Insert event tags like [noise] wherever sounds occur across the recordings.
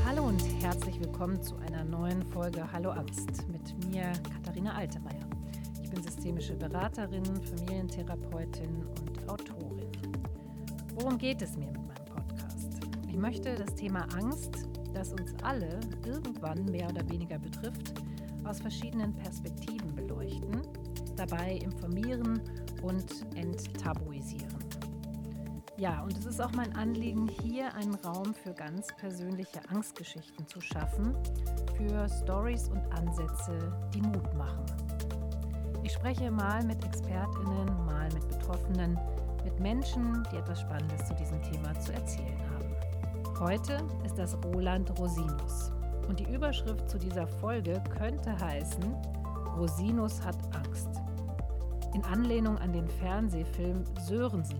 Hallo und herzlich willkommen zu einer neuen Folge Hallo Angst mit mir, Katharina Altemeyer. Ich bin systemische Beraterin, Familientherapeutin und Autorin. Worum geht es mir mit meinem Podcast? Ich möchte das Thema Angst, das uns alle irgendwann mehr oder weniger betrifft, aus verschiedenen Perspektiven beleuchten, dabei informieren und enttabuisieren. Ja, und es ist auch mein Anliegen, hier einen Raum für ganz persönliche Angstgeschichten zu schaffen, für Stories und Ansätze, die Mut machen. Ich spreche mal mit Expertinnen, mal mit Betroffenen, mit Menschen, die etwas Spannendes zu diesem Thema zu erzählen haben. Heute ist das Roland Rosinus. Und die Überschrift zu dieser Folge könnte heißen, Rosinus hat Angst. In Anlehnung an den Fernsehfilm Sörensen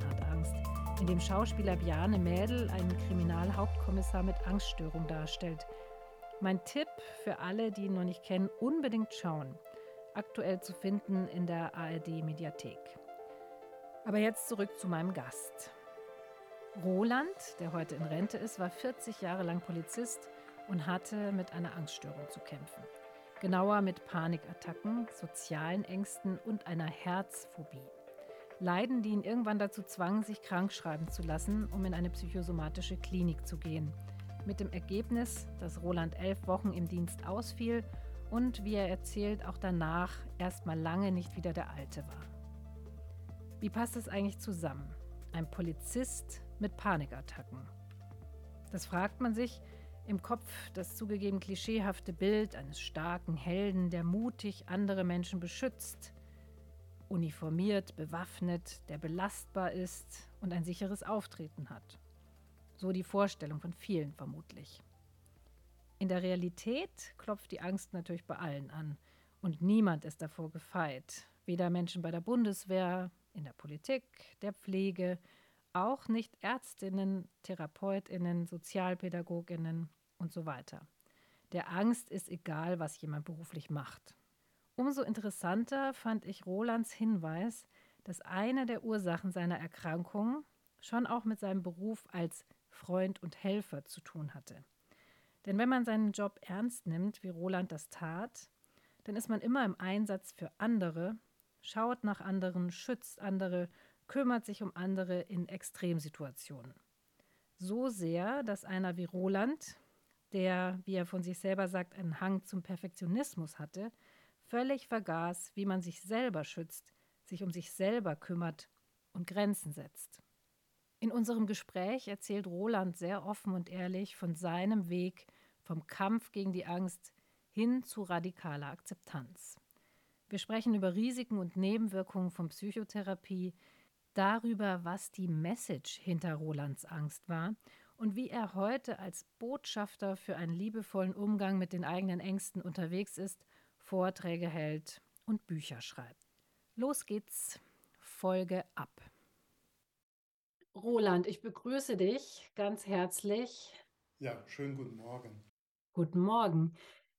in dem Schauspieler Bjarne Mädel einen Kriminalhauptkommissar mit Angststörung darstellt. Mein Tipp für alle, die ihn noch nicht kennen, unbedingt schauen. Aktuell zu finden in der ARD Mediathek. Aber jetzt zurück zu meinem Gast. Roland, der heute in Rente ist, war 40 Jahre lang Polizist und hatte mit einer Angststörung zu kämpfen. Genauer mit Panikattacken, sozialen Ängsten und einer Herzphobie. Leiden, die ihn irgendwann dazu zwangen, sich krank schreiben zu lassen, um in eine psychosomatische Klinik zu gehen. Mit dem Ergebnis, dass Roland elf Wochen im Dienst ausfiel und, wie er erzählt, auch danach erstmal lange nicht wieder der Alte war. Wie passt es eigentlich zusammen? Ein Polizist mit Panikattacken. Das fragt man sich, im Kopf das zugegeben klischeehafte Bild eines starken Helden, der mutig andere Menschen beschützt, uniformiert, bewaffnet, der belastbar ist und ein sicheres Auftreten hat. So die Vorstellung von vielen vermutlich. In der Realität klopft die Angst natürlich bei allen an und niemand ist davor gefeit. Weder Menschen bei der Bundeswehr, in der Politik, der Pflege, auch nicht Ärztinnen, Therapeutinnen, Sozialpädagoginnen und so weiter. Der Angst ist egal, was jemand beruflich macht. Umso interessanter fand ich Rolands Hinweis, dass eine der Ursachen seiner Erkrankung schon auch mit seinem Beruf als Freund und Helfer zu tun hatte. Denn wenn man seinen Job ernst nimmt, wie Roland das tat, dann ist man immer im Einsatz für andere, schaut nach anderen, schützt andere, kümmert sich um andere in Extremsituationen. So sehr, dass einer wie Roland, der, wie er von sich selber sagt, einen Hang zum Perfektionismus hatte, völlig vergaß, wie man sich selber schützt, sich um sich selber kümmert und Grenzen setzt. In unserem Gespräch erzählt Roland sehr offen und ehrlich von seinem Weg vom Kampf gegen die Angst hin zu radikaler Akzeptanz. Wir sprechen über Risiken und Nebenwirkungen von Psychotherapie, darüber, was die Message hinter Rolands Angst war und wie er heute als Botschafter für einen liebevollen Umgang mit den eigenen Ängsten unterwegs ist Vorträge hält und Bücher schreibt. Los geht's, Folge ab. Roland, ich begrüße dich ganz herzlich. Ja, schönen guten Morgen. Guten Morgen.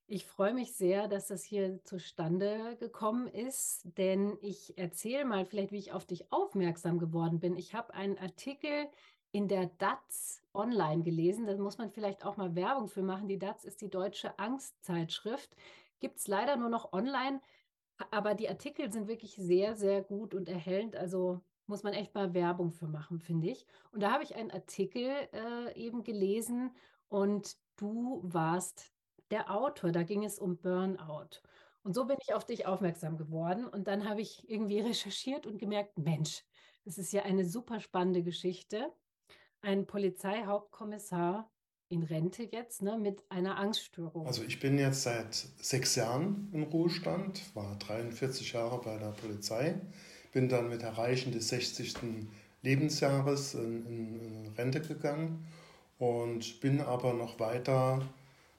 Ich freue mich sehr, dass das hier zustande gekommen ist, denn ich erzähle mal vielleicht, wie ich auf dich aufmerksam geworden bin. Ich habe einen Artikel in der DATS online gelesen. Da muss man vielleicht auch mal Werbung für machen. Die DATS ist die deutsche Angstzeitschrift. Gibt es leider nur noch online, aber die Artikel sind wirklich sehr, sehr gut und erhellend. Also muss man echt mal Werbung für machen, finde ich. Und da habe ich einen Artikel äh, eben gelesen und du warst der Autor. Da ging es um Burnout. Und so bin ich auf dich aufmerksam geworden. Und dann habe ich irgendwie recherchiert und gemerkt, Mensch, das ist ja eine super spannende Geschichte. Ein Polizeihauptkommissar in Rente jetzt ne, mit einer Angststörung? Also ich bin jetzt seit sechs Jahren im Ruhestand, war 43 Jahre bei der Polizei, bin dann mit Erreichen des 60. Lebensjahres in, in, in Rente gegangen und bin aber noch weiter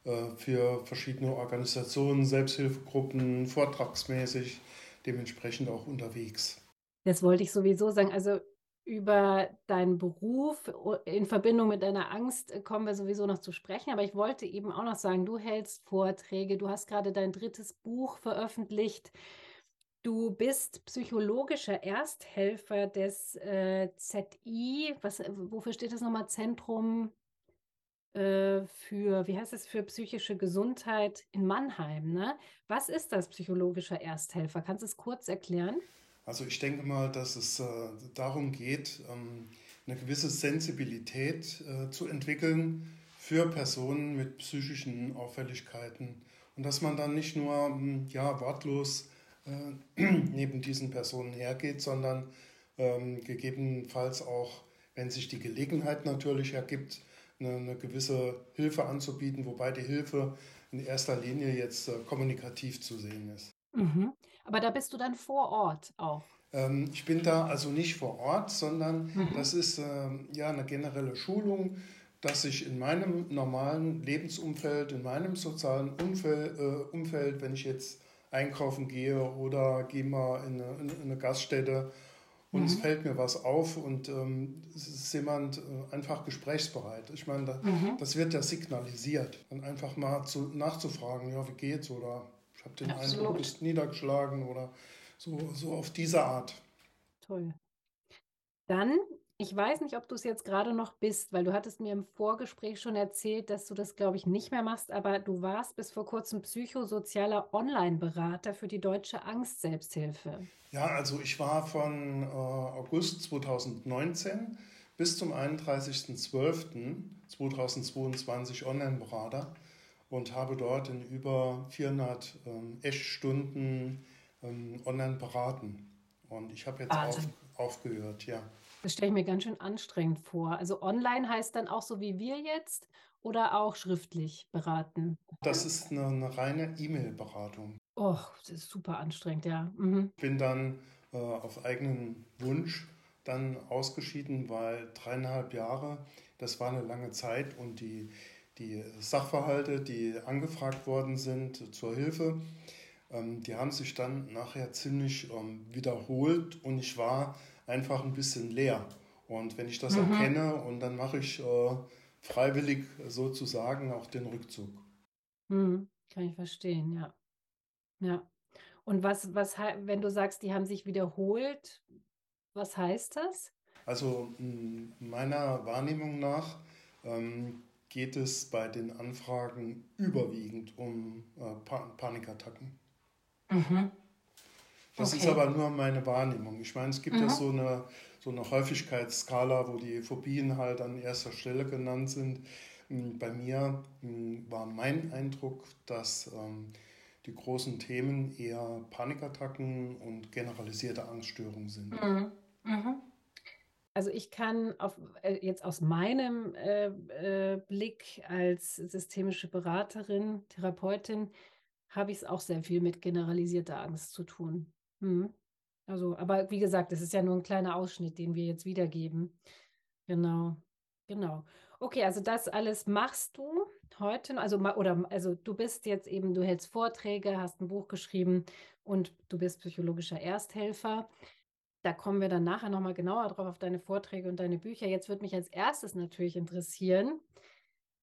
äh, für verschiedene Organisationen, Selbsthilfegruppen, vortragsmäßig dementsprechend auch unterwegs. Das wollte ich sowieso sagen. Also über deinen Beruf in Verbindung mit deiner Angst äh, kommen wir sowieso noch zu sprechen. Aber ich wollte eben auch noch sagen, du hältst Vorträge, du hast gerade dein drittes Buch veröffentlicht. Du bist psychologischer Ersthelfer des äh, ZI. Was, wofür steht das nochmal? Zentrum äh, für, wie heißt es, für psychische Gesundheit in Mannheim. Ne? Was ist das psychologischer Ersthelfer? Kannst du es kurz erklären? Also ich denke mal, dass es äh, darum geht, ähm, eine gewisse Sensibilität äh, zu entwickeln für Personen mit psychischen Auffälligkeiten und dass man dann nicht nur hm, ja, wortlos äh, [clears throat] neben diesen Personen hergeht, sondern ähm, gegebenenfalls auch, wenn sich die Gelegenheit natürlich ergibt, eine, eine, gewisse Hilfe anzubieten, wobei die Hilfe in erster Linie jetzt äh, kommunikativ zu sehen ist. Mhm. Aber da bist du dann vor Ort auch. Ähm, ich bin da also nicht vor Ort, sondern mhm. das ist ähm, ja eine generelle Schulung, dass ich in meinem normalen Lebensumfeld, in meinem sozialen Umfeld, äh, Umfeld wenn ich jetzt einkaufen gehe oder gehe mal in eine, in eine Gaststätte und mhm. es fällt mir was auf und ähm, es ist jemand äh, einfach gesprächsbereit. Ich meine, da, mhm. das wird ja signalisiert. Dann einfach mal zu, nachzufragen, ja, wie geht's oder ich habe den Absolut. Eindruck, du bist niedergeschlagen oder so, so auf diese Art. Toll. Dann, ich weiß nicht, ob du es jetzt gerade noch bist, weil du hattest mir im Vorgespräch schon erzählt, dass du das, glaube ich, nicht mehr machst, aber du warst bis vor kurzem psychosozialer Online-Berater für die Deutsche Angst-Selbsthilfe. Ja, also ich war von äh, August 2019 bis zum 31.12.2022 Online-Berater und habe dort in über 400 ähm, Echtstunden ähm, online beraten. Und ich habe jetzt auf, aufgehört, ja. Das stelle ich mir ganz schön anstrengend vor. Also online heißt dann auch so wie wir jetzt oder auch schriftlich beraten? Das ist eine, eine reine E-Mail-Beratung. Oh, das ist super anstrengend, ja. Mhm. Ich bin dann äh, auf eigenen Wunsch dann ausgeschieden, weil dreieinhalb Jahre, das war eine lange Zeit und die, die Sachverhalte, die angefragt worden sind zur Hilfe, ähm, die haben sich dann nachher ziemlich ähm, wiederholt und ich war einfach ein bisschen leer. Und wenn ich das mhm. erkenne und dann mache ich äh, freiwillig sozusagen auch den Rückzug. Mhm. Kann ich verstehen, ja. Ja. Und was, was, wenn du sagst, die haben sich wiederholt, was heißt das? Also meiner Wahrnehmung nach ähm, geht es bei den Anfragen überwiegend um äh, pa Panikattacken. Mhm. Das okay. ist aber nur meine Wahrnehmung. Ich meine, es gibt mhm. ja so eine, so eine Häufigkeitsskala, wo die Phobien halt an erster Stelle genannt sind. Hm, bei mir hm, war mein Eindruck, dass ähm, die großen Themen eher Panikattacken und generalisierte Angststörungen sind. Mhm. Mhm. Also ich kann auf, äh, jetzt aus meinem äh, äh, Blick als systemische Beraterin, Therapeutin, habe ich es auch sehr viel mit generalisierter Angst zu tun. Hm. Also, aber wie gesagt, es ist ja nur ein kleiner Ausschnitt, den wir jetzt wiedergeben. Genau, genau. Okay, also das alles machst du heute, also oder also du bist jetzt eben, du hältst Vorträge, hast ein Buch geschrieben und du bist psychologischer Ersthelfer. Da kommen wir dann nachher nochmal genauer drauf auf deine Vorträge und deine Bücher. Jetzt würde mich als erstes natürlich interessieren,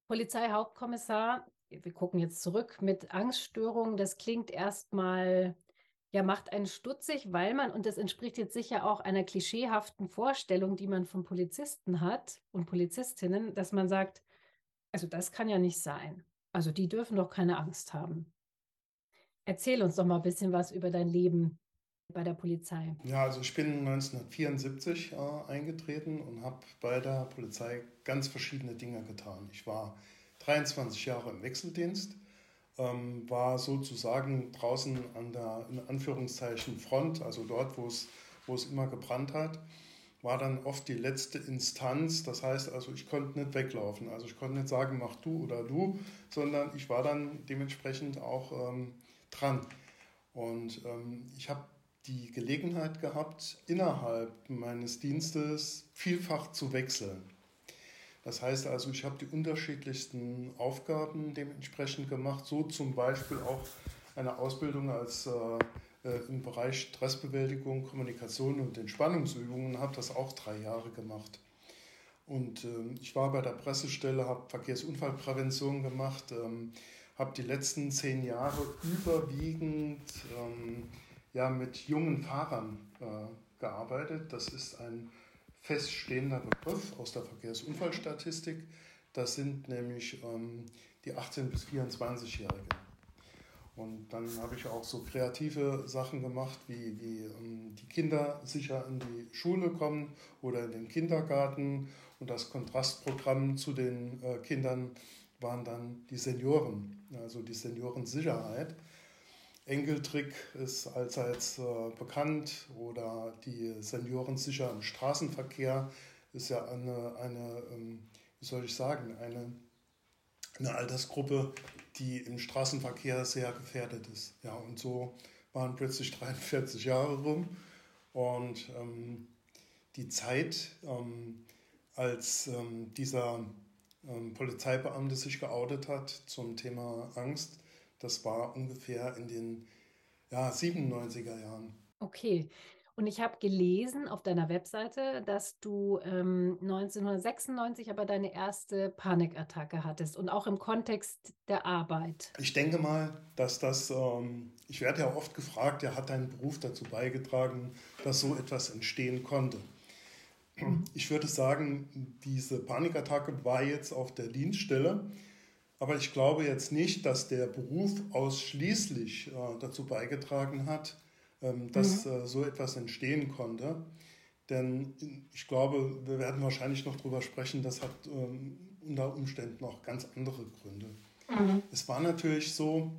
Polizeihauptkommissar wir gucken jetzt zurück mit Angststörungen, das klingt erstmal, ja, macht einen stutzig, weil man, und das entspricht jetzt sicher auch einer klischeehaften Vorstellung, die man von Polizisten hat und Polizistinnen, dass man sagt, also das kann ja nicht sein. Also die dürfen doch keine Angst haben. Erzähl uns doch mal ein bisschen was über dein Leben bei der Polizei. Ja, also ich bin 1974 äh, eingetreten und habe bei der Polizei ganz verschiedene Dinge getan. Ich war 23 Jahre im Wechseldienst, ähm, war sozusagen draußen an der, in Anführungszeichen, Front, also dort, wo es, immer gebrannt hat, war dann oft die letzte Instanz. Das heißt also, ich konnte nicht weglaufen. Also ich konnte nicht sagen, mach du oder du, sondern ich war dann dementsprechend auch ähm, dran. Und ähm, ich habe die Gelegenheit gehabt, innerhalb meines Dienstes vielfach zu wechseln. Das heißt also, ich habe die unterschiedlichsten Aufgaben dementsprechend gemacht, so zum Beispiel auch eine Ausbildung als äh, äh, im Bereich Stressbewältigung, Kommunikation und Entspannungsübungen, habe das auch drei Jahre gemacht. Und äh, ich war bei der Pressestelle, habe Verkehrsunfallprävention gemacht, ähm, habe die letzten zehn Jahre überwiegend ähm, ja, mit jungen Fahrern äh, gearbeitet. Das ist ein feststehender Begriff aus der Verkehrsunfallstatistik, Das sind nämlich ähm, die 18- bis 24-Jährigen. Und dann habe ich auch so kreative Sachen gemacht, wie, wie ähm, die Kinder sicher in die Schule kommen oder in den Kindergarten. Und das Kontrastprogramm zu den äh, Kindern waren dann die Senioren, also die Seniorensicherheit. Engeltrick ist allseits äh, bekannt oder die Senioren sicher im Straßenverkehr ist ja eine, eine ähm, wie soll ich sagen, eine, eine Altersgruppe, die im Straßenverkehr sehr gefährdet ist. Ja, und so waren plötzlich 43 Jahre rum und ähm, die Zeit, ähm, als ähm, dieser ähm, Polizeibeamte sich geoutet hat zum Thema Angst, das war ungefähr in den ja, 97er Jahren. Okay. Und ich habe gelesen auf deiner Webseite, dass du ähm, 1996 aber deine erste Panikattacke hattest und auch im Kontext der Arbeit. Ich denke mal, dass das, ähm, ich werde ja oft gefragt, ja, hat dein Beruf dazu beigetragen, dass so etwas entstehen konnte. Ich würde sagen, diese Panikattacke war jetzt auf der Dienststelle, aber ich glaube jetzt nicht, dass der Beruf ausschließlich äh, dazu beigetragen hat, ähm, dass mhm. äh, so etwas entstehen konnte. Denn ich glaube, wir werden wahrscheinlich noch darüber sprechen, das hat ähm, unter Umständen auch ganz andere Gründe. Mhm. Es war natürlich so,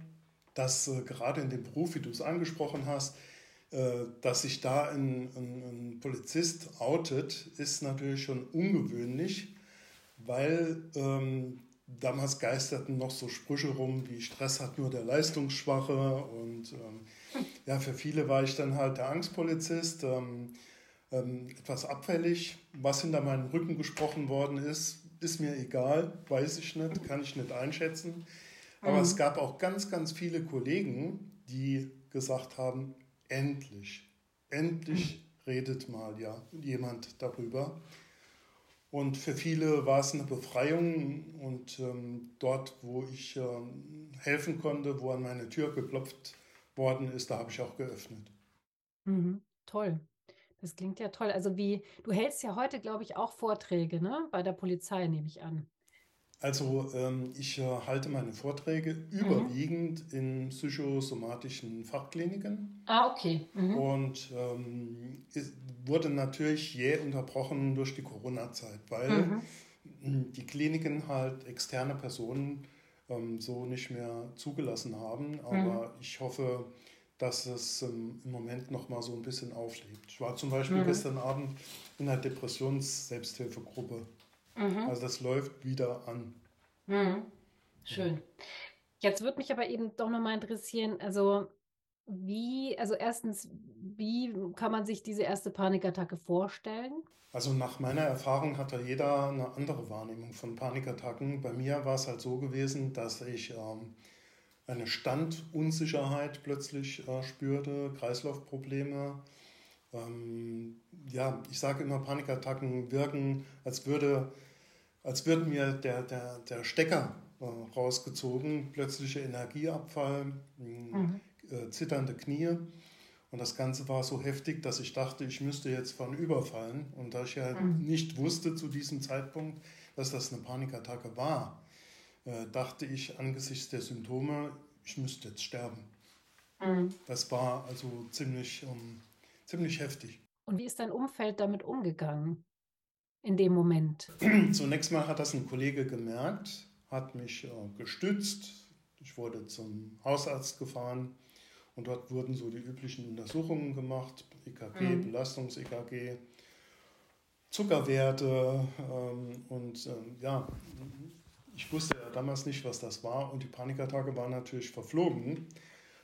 dass äh, gerade in dem Beruf, wie du es angesprochen hast, dass sich da ein, ein, ein, Polizist outet, ist natürlich schon ungewöhnlich, weil ähm, damals geisterten noch so Sprüche rum, wie Stress hat nur der Leistungsschwache. Und ähm, ja, für viele war ich dann halt der Angstpolizist. Ähm, ähm, etwas abfällig. Was hinter meinem Rücken gesprochen worden ist, ist mir egal, weiß ich nicht, kann ich nicht einschätzen. Aber mhm. es gab auch ganz, ganz viele Kollegen, die gesagt haben, endlich, endlich redet mal ja jemand darüber. Und für viele war es eine Befreiung und ähm, dort, wo ich ähm, helfen konnte, wo an meine Tür geklopft worden ist, da habe ich auch geöffnet. Mhm, toll. Das klingt ja toll. Also wie, du hältst ja heute, glaube ich, auch Vorträge, ne? Bei der Polizei, nehme ich an. Also ähm, ich äh, halte meine Vorträge mhm. überwiegend in psychosomatischen Fachkliniken. Ah, okay. Mhm. Und ähm, wurde natürlich jäh unterbrochen durch die Corona-Zeit, weil mhm. die Kliniken halt externe Personen ähm, so nicht mehr zugelassen haben. Aber mhm. ich hoffe, dass es ähm, im Moment noch mal so ein bisschen auflebt. Ich war zum Beispiel mhm. gestern Abend in einer Depressions-Selbsthilfegruppe. Mhm. Also das läuft wieder an. Mhm. Schön. Jetzt würde mich aber eben doch nochmal interessieren, also wie, also erstens, wie kann man sich diese erste Panikattacke vorstellen? Also nach meiner Erfahrung hat da jeder eine andere Wahrnehmung von Panikattacken. Bei mir war es halt so gewesen, dass ich ähm, eine Standunsicherheit plötzlich äh, spürte, Kreislaufprobleme. Ähm, ja, ich sage immer, Panikattacken wirken, als würde, als würde mir der, der, der Stecker äh, rausgezogen, plötzlicher Energieabfall, mhm. äh, zitternde Knie. Und das Ganze war so heftig, dass ich dachte, ich müsste jetzt von überfallen. Und da ich ja mhm. nicht wusste zu diesem Zeitpunkt, dass das eine Panikattacke war, äh, dachte ich angesichts der Symptome, ich müsste jetzt sterben. Mhm. Das war also ziemlich, ähm, ziemlich heftig. Und wie ist dein Umfeld damit umgegangen in dem Moment? Zunächst mal hat das ein Kollege gemerkt, hat mich äh, gestützt. Ich wurde zum Hausarzt gefahren und dort wurden so die üblichen Untersuchungen gemacht, EKG, mhm. Belastungs-EKG, Zuckerwerte ähm, und ähm, ja, ich wusste ja damals nicht, was das war und die Panikattacke war natürlich verflogen.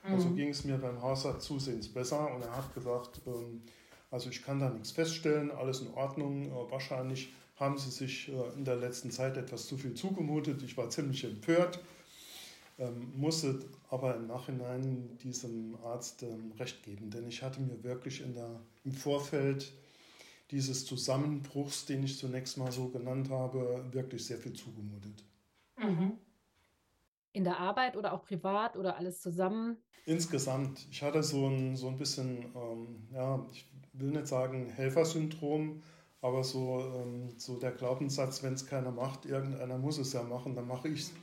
Mhm. Also ging es mir beim Hausarzt zusehends besser und er hat gesagt, ähm, also ich kann da nichts feststellen, alles in Ordnung. Äh, wahrscheinlich haben sie sich äh, in der letzten Zeit etwas zu viel zugemutet. Ich war ziemlich empört, ähm, musste aber im Nachhinein diesem Arzt ähm, recht geben, denn ich hatte mir wirklich in der, im Vorfeld dieses Zusammenbruchs, den ich zunächst mal so genannt habe, wirklich sehr viel zugemutet. Mhm. In der Arbeit oder auch privat oder alles zusammen? Insgesamt. Ich hatte so ein, so ein bisschen, ähm, ja, ich will nicht sagen Helfersyndrom, Aber so, ähm, so der Glaubenssatz, wenn es keiner macht, irgendeiner muss es ja machen, dann mache ich es.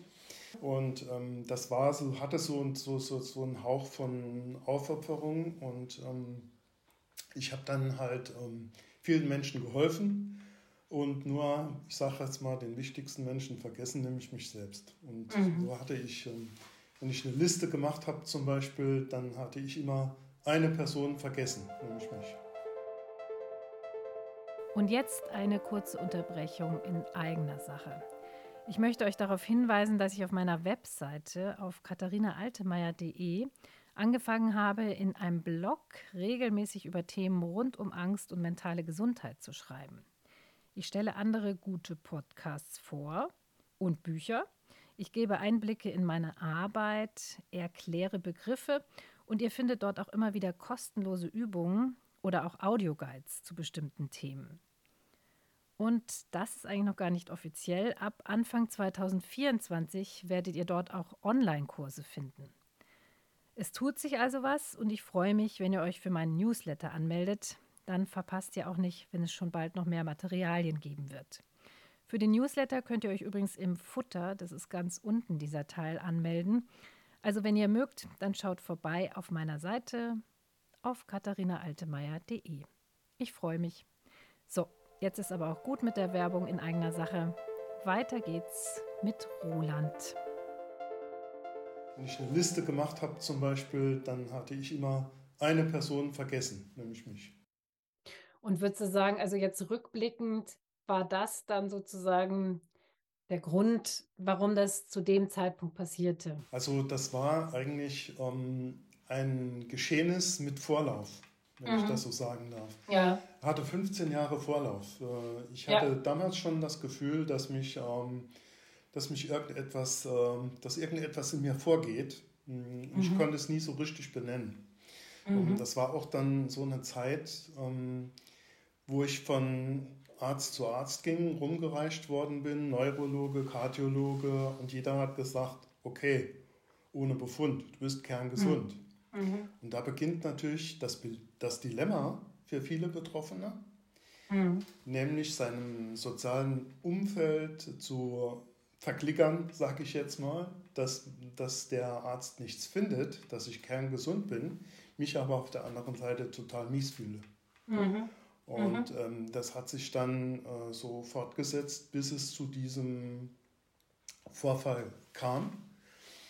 Und ähm, das war so, hatte so, so, so, so einen Hauch von Aufopferung und ähm, ich habe dann halt ähm, vielen Menschen geholfen und nur, ich sage jetzt mal, den wichtigsten Menschen vergessen, nämlich mich selbst. Und mhm. so hatte ich, ähm, wenn ich eine Liste gemacht habe zum Beispiel, dann hatte ich immer eine Person vergessen, nämlich mich. Und jetzt eine kurze Unterbrechung in eigener Sache. Ich möchte euch darauf hinweisen, dass ich auf meiner Webseite auf katharinaaltemeyer.de angefangen habe, in einem Blog regelmäßig über Themen rund um Angst und mentale Gesundheit zu schreiben. Ich stelle andere gute Podcasts vor und Bücher. Ich gebe Einblicke in meine Arbeit, erkläre Begriffe und ihr findet dort auch immer wieder kostenlose Übungen oder auch Audioguides zu bestimmten Themen. Und das ist eigentlich noch gar nicht offiziell. Ab Anfang 2024 werdet ihr dort auch Online-Kurse finden. Es tut sich also was und ich freue mich, wenn ihr euch für meinen Newsletter anmeldet. Dann verpasst ihr auch nicht, wenn es schon bald noch mehr Materialien geben wird. Für den Newsletter könnt ihr euch übrigens im Futter, das ist ganz unten dieser Teil, anmelden. Also wenn ihr mögt, dann schaut vorbei auf meiner Seite auf katharinaaltemeyer.de. Ich freue mich. So, Jetzt ist aber auch gut mit der Werbung in eigener Sache. Weiter geht's mit Roland. Wenn ich eine Liste gemacht habe zum Beispiel, dann hatte ich immer eine Person vergessen, nämlich mich. Und würdest du sagen, also jetzt rückblickend, war das dann sozusagen der Grund, warum das zu dem Zeitpunkt passierte? Also das war eigentlich ähm, ein Geschehnis mit Vorlauf wenn mhm. ich das so sagen darf. Ja. Hatte 15 Jahre Vorlauf. Äh, ich hatte ja. damals schon das Gefühl, dass mich, ähm, dass mich irgendetwas, ähm, dass irgendetwas in mir vorgeht. Hm, ich mhm. konnte es nie so richtig benennen. Mhm. Das war auch dann so eine Zeit, ähm, wo ich von Arzt zu Arzt ging, rumgereicht worden bin, Neurologe, Kardiologe und jeder hat gesagt, okay, ohne Befund, du bist kerngesund. Mhm. Mhm. Und da beginnt natürlich das, das Dilemma für viele Betroffene, mhm. nämlich seinem sozialen Umfeld zu verklickern, sage ich jetzt mal, dass, dass der Arzt nichts findet, dass ich kerngesund bin, mich aber auf der anderen Seite total mies fühle. Mhm. Und mhm. ähm, das hat sich dann äh, so fortgesetzt, bis es zu diesem Vorfall kam.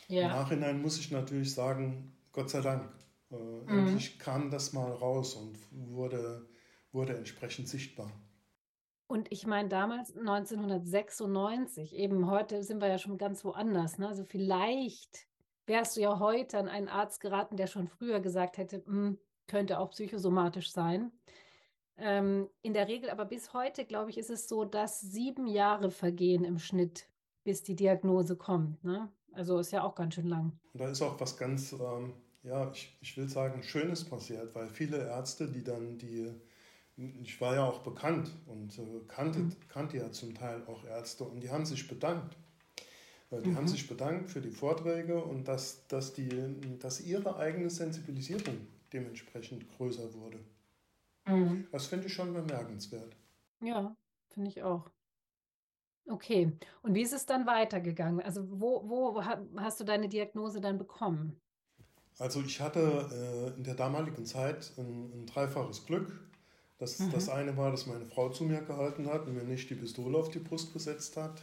Ja. Im Nachhinein muss ich natürlich sagen, Gott sei Dank. Äh, mhm. Endlich kam das mal raus und wurde, wurde entsprechend sichtbar. Und ich meine, damals 1996, eben heute sind wir ja schon ganz woanders. Ne? Also vielleicht wärst du ja heute an einen Arzt geraten, der schon früher gesagt hätte, hm, könnte auch psychosomatisch sein. Ähm, in der Regel, aber bis heute, glaube ich, ist es so, dass sieben Jahre vergehen im Schnitt, bis die Diagnose kommt. Ne? Also ist ja auch ganz schön lang. Da ist auch was ganz ähm, ja, ich, ich will sagen, Schönes passiert, weil viele Ärzte, die dann die, ich war ja auch bekannt und äh, kannte, mhm. kannte ja zum Teil auch Ärzte und die haben sich bedankt. Äh, die mhm. haben sich bedankt für die Vorträge und dass, dass, die, dass ihre eigene Sensibilisierung dementsprechend größer wurde. Mhm. Das finde ich schon bemerkenswert. Ja, finde ich auch. Okay, und wie ist es dann weitergegangen? Also wo, wo hast du deine Diagnose dann bekommen? Also ich hatte äh, in der damaligen Zeit ein, ein dreifaches Glück. Das, mhm. das eine war, dass meine Frau zu mir gehalten hat und mir nicht die Pistole auf die Brust gesetzt hat.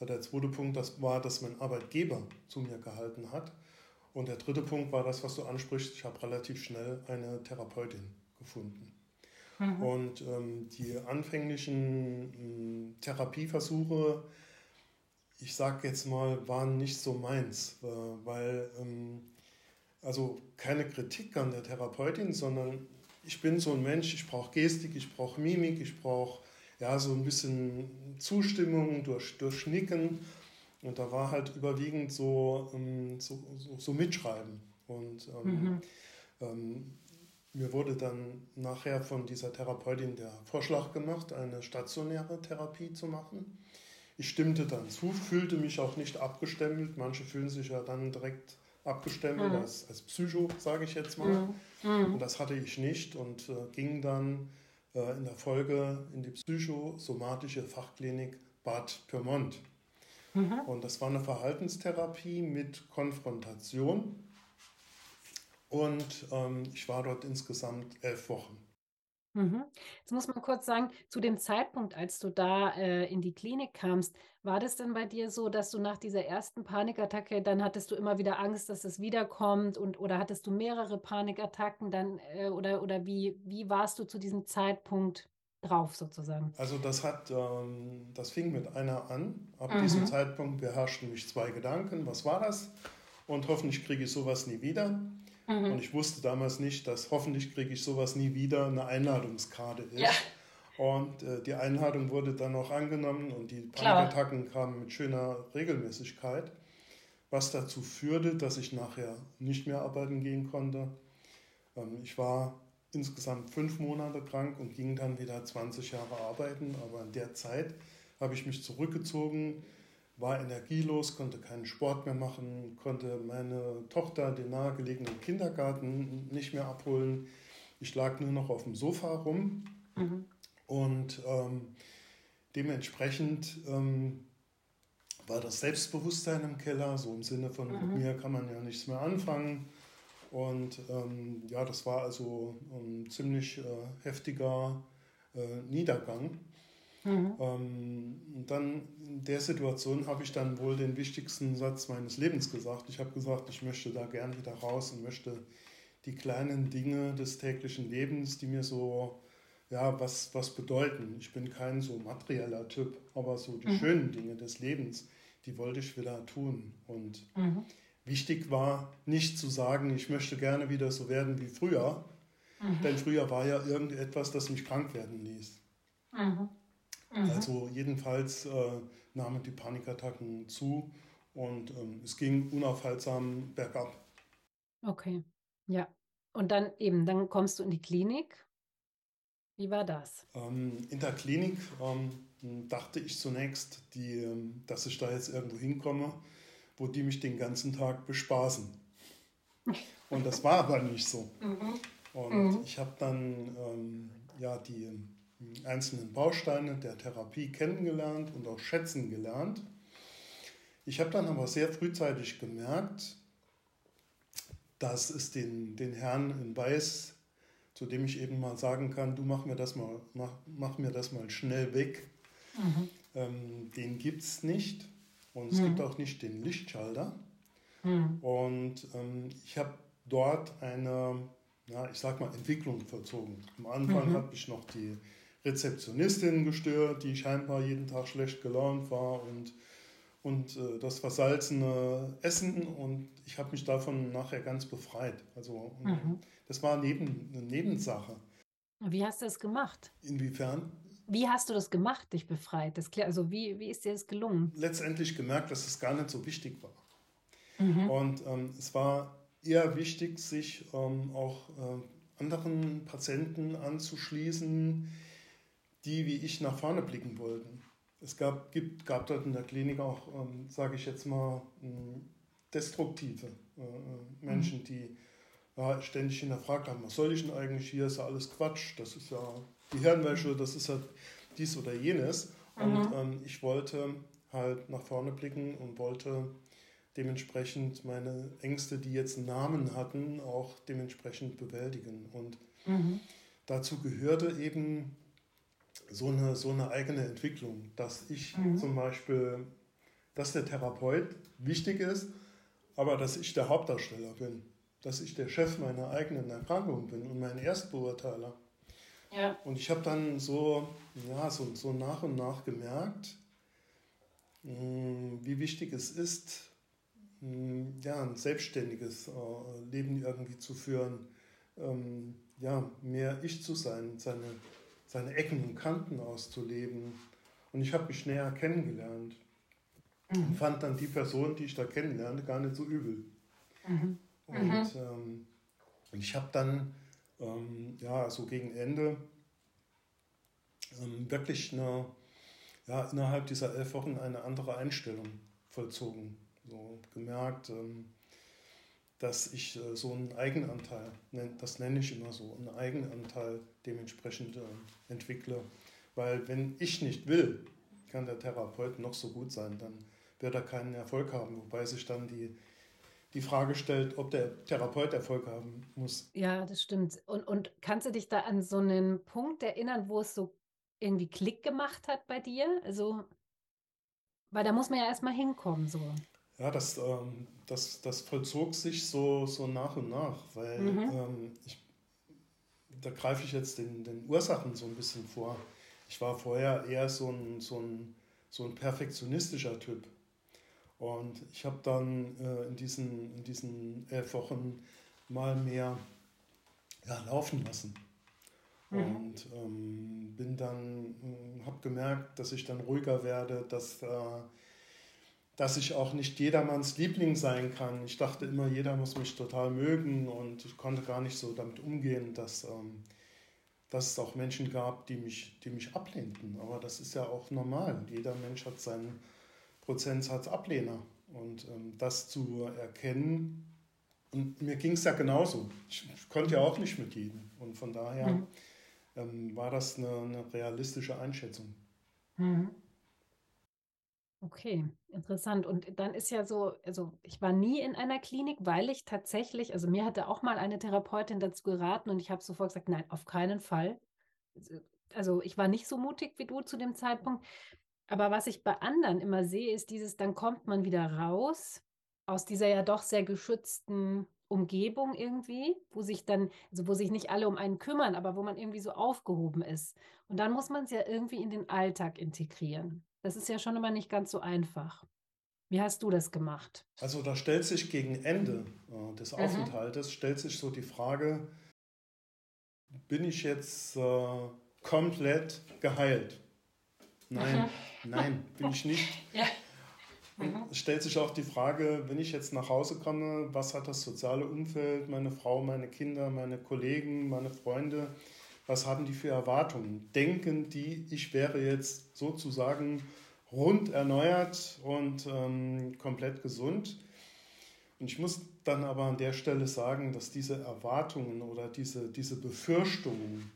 Der zweite Punkt das war, dass mein Arbeitgeber zu mir gehalten hat. Und der dritte Punkt war das, was du ansprichst. Ich habe relativ schnell eine Therapeutin gefunden. Mhm. Und ähm, die anfänglichen ähm, Therapieversuche, ich sage jetzt mal, waren nicht so meins, äh, weil ähm, also keine Kritik an der Therapeutin, sondern ich bin so ein Mensch, ich brauche Gestik, ich brauche Mimik, ich brauche ja so ein bisschen Zustimmung durch, durch Nicken. Und da war halt überwiegend so, ähm, so, so, so, Mitschreiben. Und ähm, mhm. Mir wurde dann nachher von dieser Therapeutin der Vorschlag gemacht, eine stationäre Therapie zu machen. Ich stimmte dann zu, fühlte mich auch nicht abgestempelt. Manche fühlen sich ja dann direkt abgestempelt mhm. als, als Psycho, sage ich jetzt mal. Mhm. mhm. Und das hatte ich nicht und äh, ging dann äh, in der Folge in die psychosomatische Fachklinik Bad Pyrmont. Mhm. Und das war eine Verhaltenstherapie mit Konfrontation. Und ähm, ich war dort insgesamt elf Wochen. Mhm. Jetzt muss man kurz sagen, zu dem Zeitpunkt, als du da äh, in die Klinik kamst, war das denn bei dir so, dass du nach dieser ersten Panikattacke, dann hattest du immer wieder Angst, dass es wiederkommt und oder hattest du mehrere Panikattacken dann äh, oder, oder wie, wie warst du zu diesem Zeitpunkt drauf sozusagen? Also das hat, ähm, das fing mit einer an. Ab mhm. diesem Zeitpunkt beherrschten mich zwei Gedanken. Was war das? Und hoffentlich kriege ich sowas nie wieder. Mhm. Und ich wusste damals nicht, dass hoffentlich kriege ich sowas nie wieder eine Einladungskarte ist. Ja. Und äh, die Einladung wurde dann auch angenommen und die Panikattacken kamen mit schöner Regelmäßigkeit, was dazu führte, dass ich nachher nicht mehr arbeiten gehen konnte. Ähm, ich war insgesamt fünf Monate krank und ging dann wieder 20 Jahre arbeiten, aber in der Zeit habe ich mich zurückgezogen, war energielos, konnte keinen Sport mehr machen, konnte meine Tochter den nahegelegenen Kindergarten nicht mehr abholen. Ich lag nur noch auf dem Sofa rum mhm. und ähm, dementsprechend ähm, war das Selbstbewusstsein im Keller, so im Sinne von, mhm. mit mir kann man ja nichts mehr anfangen. Und ähm, ja, das war also ein ziemlich äh, heftiger äh, Niedergang. Mhm. Ähm, dann in der Situation habe ich dann wohl den wichtigsten Satz meines Lebens gesagt. Ich habe gesagt, ich möchte da gern wieder raus und möchte die kleinen Dinge des täglichen Lebens, die mir so, ja, was, was bedeuten. Ich bin kein so materieller Typ, aber so die mhm. schönen Dinge des Lebens, die wollte ich wieder tun. Und mhm. wichtig war nicht zu sagen, ich möchte gerne wieder so werden wie früher, mhm. denn früher war ja irgendetwas, das mich krank werden ließ. Mhm. Also jedenfalls äh, nahmen die Panikattacken zu und ähm, es ging unaufhaltsam bergab. Okay, ja. Und dann eben, dann kommst du in die Klinik. Wie war das? Ähm, in der Klinik ähm, dachte ich zunächst, die, ähm, dass ich da jetzt irgendwo hinkomme, wo die mich den ganzen Tag bespaßen. Und das war aber nicht so. [laughs] Mhm. Und mhm. ich habe dann ähm, ja die einzelnen Bausteine der Therapie kennengelernt und auch schätzen gelernt. Ich habe dann aber sehr frühzeitig gemerkt, dass es den, den Herrn in Weiß, zu dem ich eben mal sagen kann, du mach mir das mal, mach, mach mir das mal schnell weg, mhm. ähm, den gibt es nicht. Und es mhm. gibt auch nicht den Lichtschalter. Mhm. Und ähm, ich habe dort eine, ja, ich sag mal, Entwicklung vollzogen. Am Anfang mhm. habe ich noch die Rezeptionistin gestört, die scheinbar jeden Tag schlecht gelaunt war und, und äh, das versalzene Essen und ich habe mich davon nachher ganz befreit. Also mhm. das war neben, eine Nebensache. Wie hast du das gemacht? Inwiefern? Wie hast du das gemacht, dich befreit? Das, also wie, wie ist dir das gelungen? Letztendlich gemerkt, dass es gar nicht so wichtig war. Mhm. Und ähm, es war eher wichtig, sich ähm, auch äh, anderen Patienten anzuschließen, die wie ich nach vorne blicken wollten. Es gab, gibt, gab dort in der Klinik auch, ähm, sage ich jetzt mal, ähm, destruktive äh, äh, Menschen, mhm. die ja, ständig hinterfragt haben, was soll ich denn eigentlich hier, ist ja alles Quatsch, das ist ja die Hirnwäsche, das ist ja dies oder jenes. Und mhm. ähm, ich wollte halt nach vorne blicken und wollte dementsprechend meine Ängste, die jetzt einen Namen hatten, auch dementsprechend bewältigen. Und mhm. dazu gehörte eben so eine, so eine eigene Entwicklung, dass ich mhm. zum Beispiel, dass der Therapeut wichtig ist, aber dass ich der Hauptdarsteller bin, dass ich der Chef meiner eigenen Erkrankung bin und mein Erstbeurteiler. Ja. Und ich habe dann so, ja, so, so nach und nach gemerkt, hm, wie wichtig es ist, hm, ja, ein selbstständiges äh, Leben irgendwie zu führen, ähm, ja, mehr ich zu sein, seine seine Ecken und Kanten auszuleben. Und ich habe mich näher kennengelernt mhm. und fand dann die Person, die ich da kennenlernte, gar nicht so übel. Mhm. Und, mhm. ähm, ich habe dann, ähm, ja, so gegen Ende ähm, wirklich eine, ja, innerhalb dieser elf Wochen eine andere Einstellung vollzogen. So gemerkt, ähm, dass ich äh, so einen Eigenanteil, das nenne ich immer so, einen Eigenanteil dementsprechend äh, entwickle. Weil wenn ich nicht will, kann der Therapeut noch so gut sein, dann wird er keinen Erfolg haben, wobei sich dann die, die Frage stellt, ob der Therapeut Erfolg haben muss. Ja, das stimmt. Und, und kannst du dich da an so einen Punkt erinnern, wo es so irgendwie Klick gemacht hat bei dir? Also, weil da muss man ja erstmal hinkommen, so. Ja, das, ähm, das, das vollzog sich so, so nach und nach, weil mhm. ähm, ich, da greife ich jetzt den, den Ursachen so ein bisschen vor. Ich war vorher eher so ein, so ein, so ein perfektionistischer Typ. Und ich habe dann äh, in, diesen, in diesen elf Wochen mal mehr ja, laufen lassen. Mhm. Und ähm, bin dann, äh, habe gemerkt, dass ich dann ruhiger werde, dass, äh, dass ich auch nicht jedermanns Liebling sein kann. Ich dachte immer, jeder muss mich total mögen und ich konnte gar nicht so damit umgehen, dass, ähm, dass es auch Menschen gab, die mich, die mich ablehnten. Aber das ist ja auch normal. Jeder Mensch hat seinen Prozentsatz Ablehner. Und ähm, das zu erkennen, und mir ging es ja genauso. Ich, ich, konnte ja auch nicht mit jedem. Und von daher mhm. ähm, war das eine, eine, realistische Einschätzung. Mhm. Okay, interessant. Und dann ist ja so, also ich war nie in einer Klinik, weil ich tatsächlich, also mir hatte auch mal eine Therapeutin dazu geraten und ich habe sofort gesagt, nein, auf keinen Fall. Also ich war nicht so mutig wie du zu dem Zeitpunkt. Aber was ich bei anderen immer sehe, ist dieses, dann kommt man wieder raus aus dieser ja doch sehr geschützten Umgebung irgendwie, wo sich dann, also wo sich nicht alle um einen kümmern, aber wo man irgendwie so aufgehoben ist. Und dann muss man es ja irgendwie in den Alltag integrieren. Das ist ja schon immer nicht ganz so einfach. Wie hast du das gemacht? Also da stellt sich gegen Ende äh, des mhm. Aufenthaltes, stellt sich so die Frage, bin ich jetzt äh, komplett geheilt? Nein, mhm. [laughs] nein, bin ich nicht. ja. Mhm. Es stellt sich auch die Frage, wenn ich jetzt nach Hause komme, was hat das soziale Umfeld, meine Frau, meine Kinder, meine Kollegen, meine Freunde, was haben die für Erwartungen? Denken die, ich wäre jetzt sozusagen rund erneuert und ähm, komplett gesund? Und ich muss dann aber an der Stelle sagen, dass diese Erwartungen oder diese, diese Befürchtungen,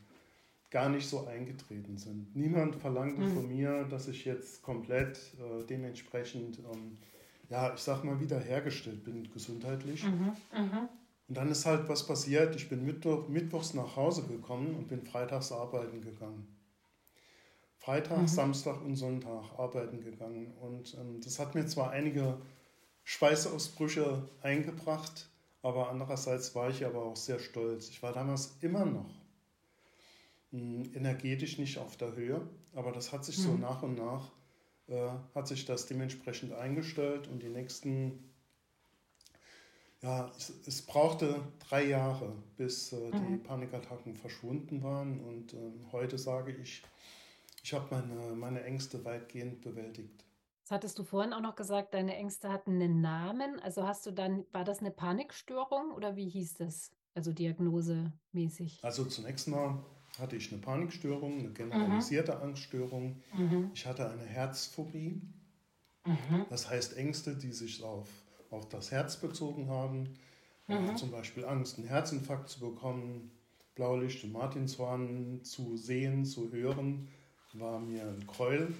gar nicht so eingetreten sind. Niemand verlangte mhm. von mir, dass ich jetzt komplett äh, dementsprechend, ähm, ja, ich sag mal, wiederhergestellt bin gesundheitlich. Mhm. Mhm. Und dann ist halt was passiert. Ich bin Mittwoch, mittwochs nach Hause gekommen und bin freitags arbeiten gegangen. Freitag, mhm. Samstag und Sonntag arbeiten gegangen. Und ähm, das hat mir zwar einige Schweißausbrüche eingebracht, aber andererseits war ich aber auch sehr stolz. Ich war damals immer noch energetisch nicht auf der Höhe, aber das hat sich so mhm. nach und nach, äh, hat sich das dementsprechend eingestellt und die nächsten, ja, es, es brauchte drei Jahre, bis äh, mhm. die Panikattacken verschwunden waren und äh, heute sage ich, ich habe meine, meine Ängste weitgehend bewältigt. Das hattest du vorhin auch noch gesagt, deine Ängste hatten einen Namen. Also hast du dann, war das eine Panikstörung oder wie hieß das? Also diagnosemäßig? Also zunächst mal hatte ich eine Panikstörung, eine generalisierte mhm. Angststörung. Mhm. Ich hatte eine Herzphobie. Mhm. Das heißt Ängste, die sich auf, auf das Herz bezogen haben. Mhm. Zum Beispiel Angst, einen Herzinfarkt zu bekommen, Blaulicht und Martinshorn zu sehen, zu hören, war mir ein Gräuel.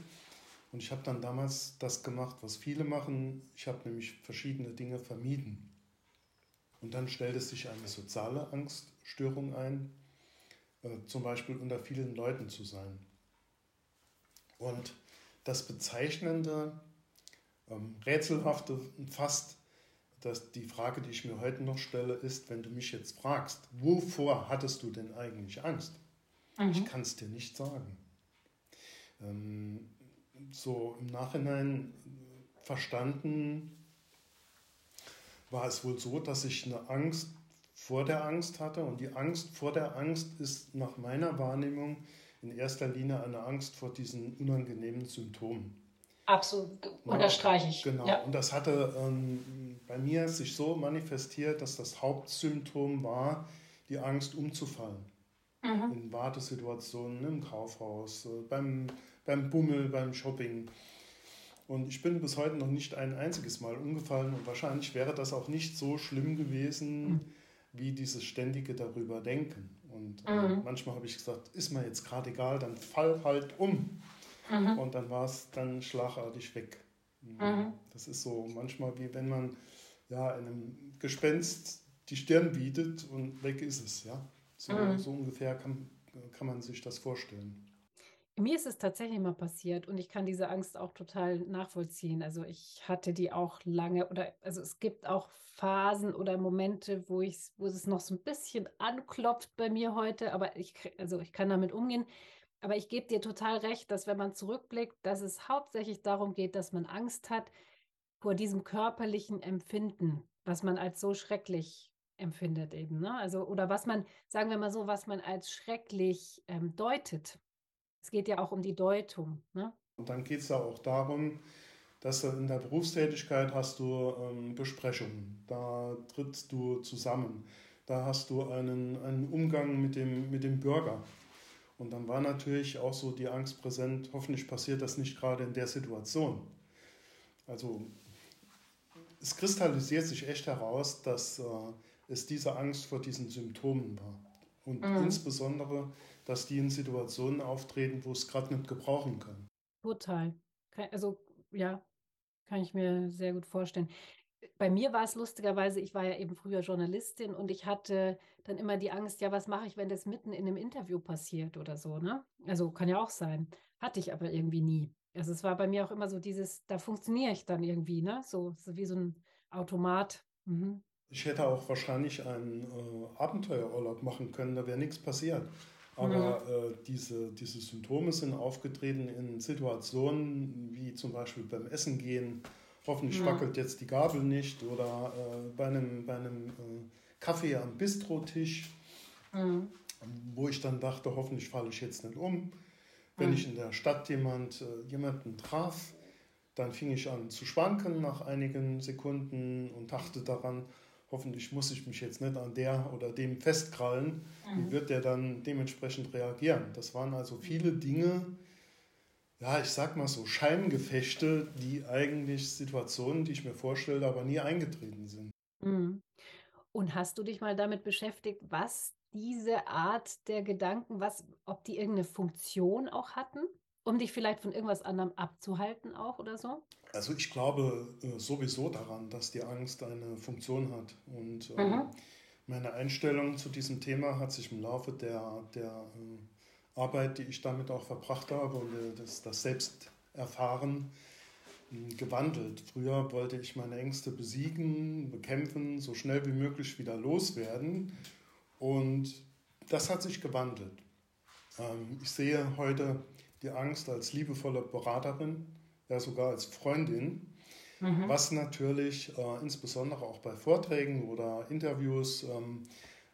Und ich habe dann damals das gemacht, was viele machen. Ich habe nämlich verschiedene Dinge vermieden. Und dann stellte sich eine soziale Angststörung ein. Äh, zum Beispiel unter vielen Leuten zu sein. Und das Bezeichnende, ähm, Rätselhafte fast, dass die Frage, die ich mir heute noch stelle, ist, wenn du mich jetzt fragst, wovor hattest du denn eigentlich Angst? Mhm. Ich kann es dir nicht sagen. Ähm, so im Nachhinein verstanden war es wohl so, dass ich eine Angst vor der Angst hatte. Und die Angst vor der Angst ist nach meiner Wahrnehmung in erster Linie eine Angst vor diesen unangenehmen Symptomen. Absolut, unterstreiche ich. Genau, ja. und das hatte ähm, bei mir sich so manifestiert, dass das Hauptsymptom war, die Angst umzufallen. Mhm. In Wartesituationen, im Kaufhaus, äh, beim, beim Bummel, beim Shopping. Und ich bin bis heute noch nicht ein einziges Mal umgefallen und wahrscheinlich wäre das auch nicht so schlimm gewesen, mhm. Wie dieses ständige darüber denken. Und äh, mhm. manchmal habe ich gesagt, ist mir jetzt gerade egal, dann fall halt um. Mhm. Und dann war es dann schlagartig weg. Mhm. Das ist so manchmal wie wenn man ja, einem Gespenst die Stirn bietet und weg ist es. Ja? So, mhm. so ungefähr kann, kann man sich das vorstellen. Mir ist es tatsächlich mal passiert und ich kann diese Angst auch total nachvollziehen. Also ich hatte die auch lange oder also es gibt auch Phasen oder Momente, wo ich wo es noch so ein bisschen anklopft bei mir heute, aber ich also ich kann damit umgehen. Aber ich gebe dir total recht, dass wenn man zurückblickt, dass es hauptsächlich darum geht, dass man Angst hat vor diesem körperlichen Empfinden, was man als so schrecklich empfindet eben, ne? Also oder was man, sagen wir mal so, was man als schrecklich ähm, deutet. Es geht ja auch um die Deutung. Ne? Und dann geht es ja auch darum, dass du in der Berufstätigkeit hast du ähm, Besprechungen, da trittst du zusammen, da hast du einen, einen Umgang mit dem, mit dem Bürger. Und dann war natürlich auch so die Angst präsent, hoffentlich passiert das nicht gerade in der Situation. Also es kristallisiert sich echt heraus, dass äh, es diese Angst vor diesen Symptomen war. Und mhm. insbesondere, dass die in Situationen auftreten, wo es gerade nicht gebrauchen kann. Total. Also ja, kann ich mir sehr gut vorstellen. Bei mir war es lustigerweise, ich war ja eben früher Journalistin und ich hatte dann immer die Angst, ja, was mache ich, wenn das mitten in einem Interview passiert oder so, ne? Also kann ja auch sein. Hatte ich aber irgendwie nie. Also es war bei mir auch immer so dieses, da funktioniere ich dann irgendwie, ne? So, so wie so ein Automat. Mhm. Ich hätte auch wahrscheinlich einen äh, Abenteuerurlaub machen können, da wäre nichts passiert. Aber mhm. äh, diese, diese Symptome sind aufgetreten in Situationen wie zum Beispiel beim Essen gehen. Hoffentlich mhm. wackelt jetzt die Gabel nicht oder äh, bei einem, bei einem äh, Kaffee am Bistrotisch, mhm. wo ich dann dachte, hoffentlich falle ich jetzt nicht um. Wenn mhm. ich in der Stadt jemand, äh, jemanden traf, dann fing ich an zu schwanken nach einigen Sekunden und dachte daran, hoffentlich muss ich mich jetzt nicht an der oder dem festkrallen, mhm. wie wird der dann dementsprechend reagieren. Das waren also viele Dinge, ja, ich sag mal so Scheingefechte, die eigentlich Situationen, die ich mir vorstelle, aber nie eingetreten sind. Mhm. Und hast du dich mal damit beschäftigt, was diese Art der Gedanken, was, ob die irgendeine Funktion auch hatten? Um dich vielleicht von irgendwas anderem abzuhalten auch oder so? Also ich glaube äh, sowieso daran, dass die Angst eine Funktion hat. Und äh, mhm. meine Einstellung zu diesem Thema hat sich im Laufe der, der äh, Arbeit, die ich damit auch verbracht habe und äh, das, das Selbsterfahren hm, gewandelt. Früher wollte ich meine Ängste besiegen, bekämpfen, so schnell wie möglich wieder loswerden. Und das hat sich gewandelt. Ähm, ich sehe heute die Angst als liebevolle Beraterin, ja sogar als Freundin, mhm. was natürlich äh, insbesondere auch bei Vorträgen oder Interviews ähm,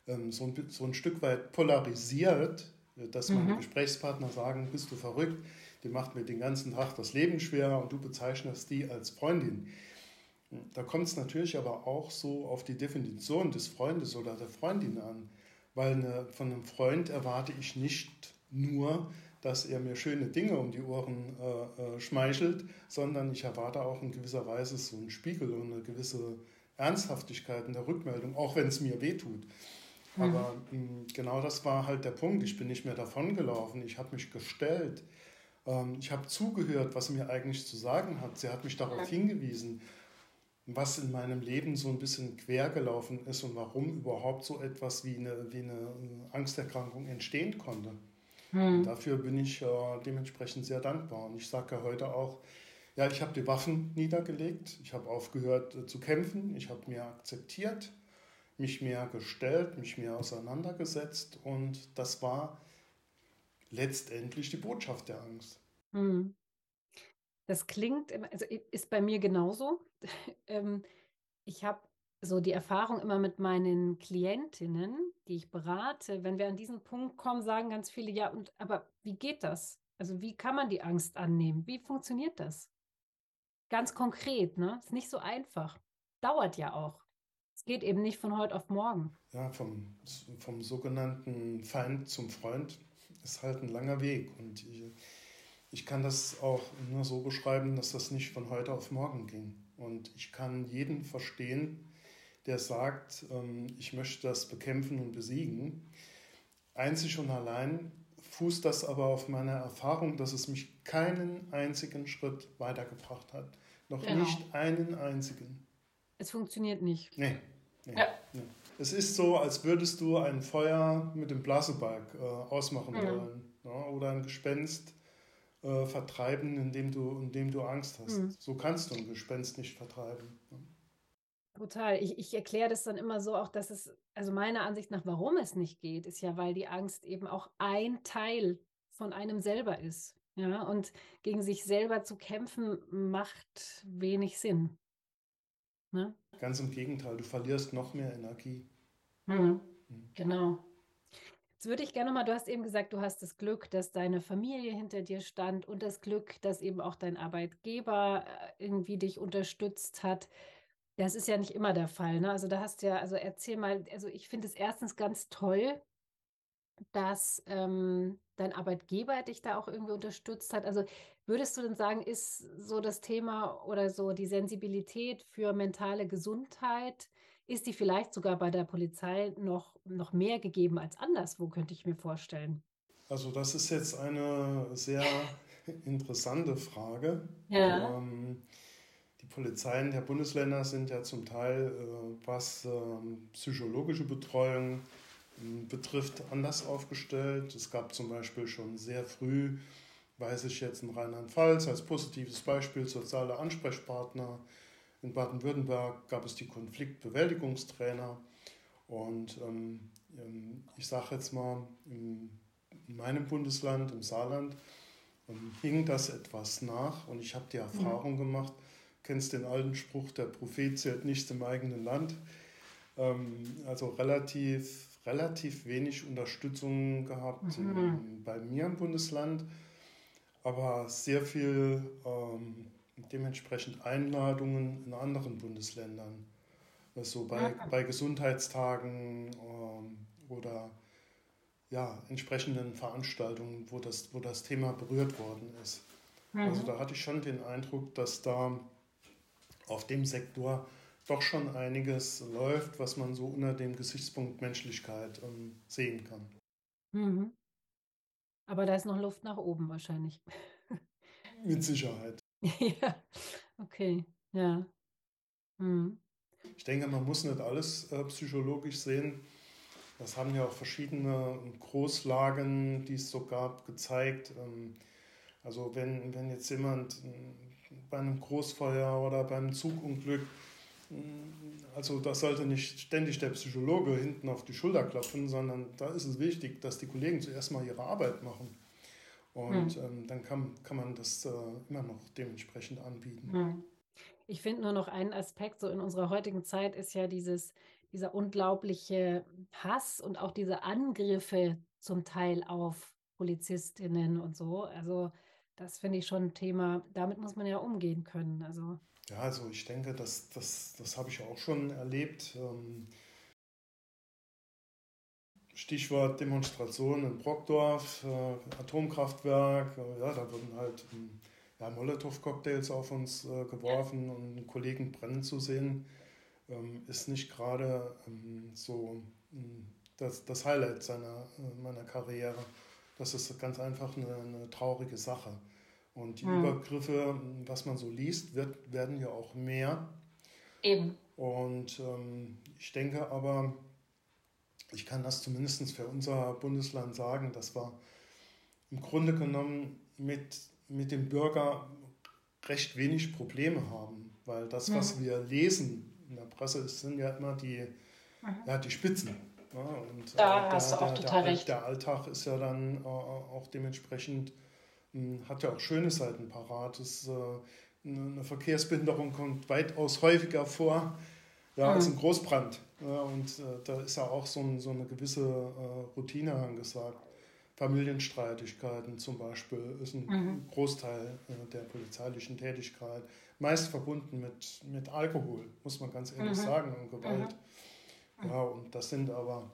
ähm, so, ein, so, ein, Stück weit polarisiert, dass meine mhm. Gesprächspartner sagen, bist du verrückt, die macht mir den ganzen Tag das Leben schwer und du bezeichnest die als Freundin. Da kommt es natürlich aber auch so auf die Definition des Freundes oder der Freundin an, weil eine, von einem Freund erwarte ich nicht nur, dass er mir schöne Dinge um die Ohren äh, äh, schmeichelt, sondern ich erwarte auch in gewisser Weise so einen Spiegel und eine gewisse Ernsthaftigkeit in der Rückmeldung, auch wenn es mir wehtut. Mhm. Aber mh, hm, genau das war halt der Punkt. Ich bin nicht mehr davongelaufen, ich habe mich gestellt. Ähm, ich habe zugehört, was sie mir eigentlich zu sagen hat. Sie hat mich darauf hingewiesen, was in meinem Leben so ein bisschen quer gelaufen ist und warum überhaupt so etwas wie eine, wie eine äh, Angsterkrankung entstehen konnte. Hm. Dafür bin ich äh, dementsprechend sehr dankbar. Und ich sage ja heute auch, ja, ich habe die Waffen niedergelegt, ich habe aufgehört äh, zu kämpfen, ich habe mir akzeptiert, mich mehr gestellt, mich mehr auseinandergesetzt und das war letztendlich die Botschaft der Angst. Hm. Das klingt, also ist bei mir genauso. [laughs] Ähm, ich habe so die Erfahrung immer mit meinen Klientinnen, die ich berate, wenn wir an diesen Punkt kommen, sagen ganz viele, ja, und aber wie geht das? Also wie kann man die Angst annehmen? Wie funktioniert das? Ganz konkret, ne? Ist nicht so einfach. Dauert ja auch. Es geht eben nicht von heute auf morgen. Ja, vom, vom sogenannten Feind zum Freund ist halt ein langer Weg. Und ich, ich kann das auch nur so beschreiben, dass das nicht von heute auf morgen ging. Und ich kann jeden verstehen, der sagt, ähm, ich möchte das bekämpfen und besiegen. Einzig und allein fußt das aber auf meiner Erfahrung, dass es mich keinen einzigen Schritt weitergebracht hat. Noch genau. nicht einen einzigen. Es funktioniert nicht. Nee. nee, ja. nee. Es ist so, als würdest du ein Feuer mit dem Blasebalg äh, ausmachen mhm. wollen. Ja, oder ein Gespenst äh, vertreiben, indem du, indem du Angst hast. Mhm. So kannst du ein Gespenst nicht vertreiben. Ja. Total. Ich, ich erkläre das dann immer so auch, dass es, also meiner Ansicht nach, warum es nicht geht, ist ja, weil die Angst eben auch ein Teil von einem selber ist. Ja, und gegen sich selber zu kämpfen macht wenig Sinn. Ne? Ganz im Gegenteil, du verlierst noch mehr Energie. Mhm. Mhm. Genau. Jetzt würde ich gerne mal, du hast eben gesagt, du hast das Glück, dass deine Familie hinter dir stand und das Glück, dass eben auch dein Arbeitgeber äh, irgendwie dich unterstützt hat. Das ist ja nicht immer der Fall. Ne? Also da hast du ja, also erzähl mal, also ich finde es erstens ganz toll, dass ähm, dein Arbeitgeber dich da auch irgendwie unterstützt hat. Also würdest du denn sagen, ist so das Thema oder so die Sensibilität für mentale Gesundheit, ist die vielleicht sogar bei der Polizei noch, noch mehr gegeben als anderswo, könnte ich mir vorstellen? Also das ist jetzt eine sehr [laughs] interessante Frage. Ja. Ähm, Polizeien der Bundesländer sind ja zum Teil, äh, was äh, psychologische Betreuung betrifft, anders aufgestellt. Es gab zum Beispiel schon sehr früh, weiß ich jetzt in Rheinland-Pfalz als positives Beispiel, soziale Ansprechpartner. In Baden-Württemberg gab es die Konfliktbewältigungstrainer. Und ähm, ähm ich sage jetzt mal, in meinem Bundesland, im Saarland, ähm, hing das etwas nach. Und ich habe die Erfahrung mhm. gemacht, kennst den alten Spruch, der Prophet zählt nichts im eigenen Land. Ähm, also relativ relativ wenig Unterstützung gehabt mhm. bei mir im Bundesland, aber sehr viel ähm, dementsprechend Einladungen in anderen Bundesländern. Also bei, mhm. bei Gesundheitstagen ähm, oder ja, entsprechenden Veranstaltungen, wo das, wo das Thema berührt worden ist. Mhm. Also da hatte ich schon den Eindruck, dass da auf dem Sektor doch schon einiges läuft, was man so unter dem Gesichtspunkt Menschlichkeit ähm, sehen kann. Mhm. Aber da ist noch Luft nach oben wahrscheinlich. Mit Sicherheit. [laughs] ja, okay, ja. Mhm. Ich denke, man muss nicht alles äh, psychologisch sehen. Das haben ja auch verschiedene Großlagen, die es so gab, gezeigt. Ähm, also wenn, wenn jetzt jemand äh, bei einem Großfeuer oder beim Zugunglück also da sollte nicht ständig der Psychologe hinten auf die Schulter klopfen, sondern da ist es wichtig, dass die Kollegen zuerst mal ihre Arbeit machen. Und mhm. ähm, dann kann, kann man das äh, immer noch dementsprechend anbieten. Mhm. Ich finde nur noch einen Aspekt, so in unserer heutigen Zeit ist ja dieses, dieser unglaubliche Hass und auch diese Angriffe zum Teil auf Polizistinnen und so. Also das finde ich schon ein Thema, damit muss man ja umgehen können. Also ja, also ich denke, das, das, das habe ich auch schon erlebt. Ähm, Stichwort Demonstration in Brockdorf, äh, Atomkraftwerk, äh, ja, da wurden halt ähm, ja, Molotow-Cocktails auf uns äh, geworfen und Kollegen brennen zu sehen, ähm, ist nicht gerade so das, das Highlight seiner, meiner Karriere. Das ist ganz einfach eine, eine traurige Sache. Und die hm. Übergriffe, was man so liest, wird, werden ja auch mehr. Eben. Und ähm, ich denke aber, ich kann das zumindest für unser Bundesland sagen, dass wir im Grunde genommen mit, mit dem Bürger recht wenig Probleme haben. Weil das, was mhm. wir lesen in der Presse, sind ja immer die, mhm. ja, die Spitzen. Ja, und, da äh, hast der, du auch der, total der, recht. Der Alltag ist ja dann äh, auch dementsprechend hat ja auch schöne Seiten parat. Das, äh, eine Verkehrsbehinderung kommt weitaus häufiger vor ja, als ein mhm. Großbrand. Ja, und äh, da ist ja auch so, ein, so eine gewisse äh, Routine angesagt. Familienstreitigkeiten zum Beispiel ist ein mhm. Großteil der polizeilichen Tätigkeit. Meist verbunden mit, mit Alkohol, muss man ganz ehrlich mhm. sagen, und Gewalt. Mhm. Ja, und das sind aber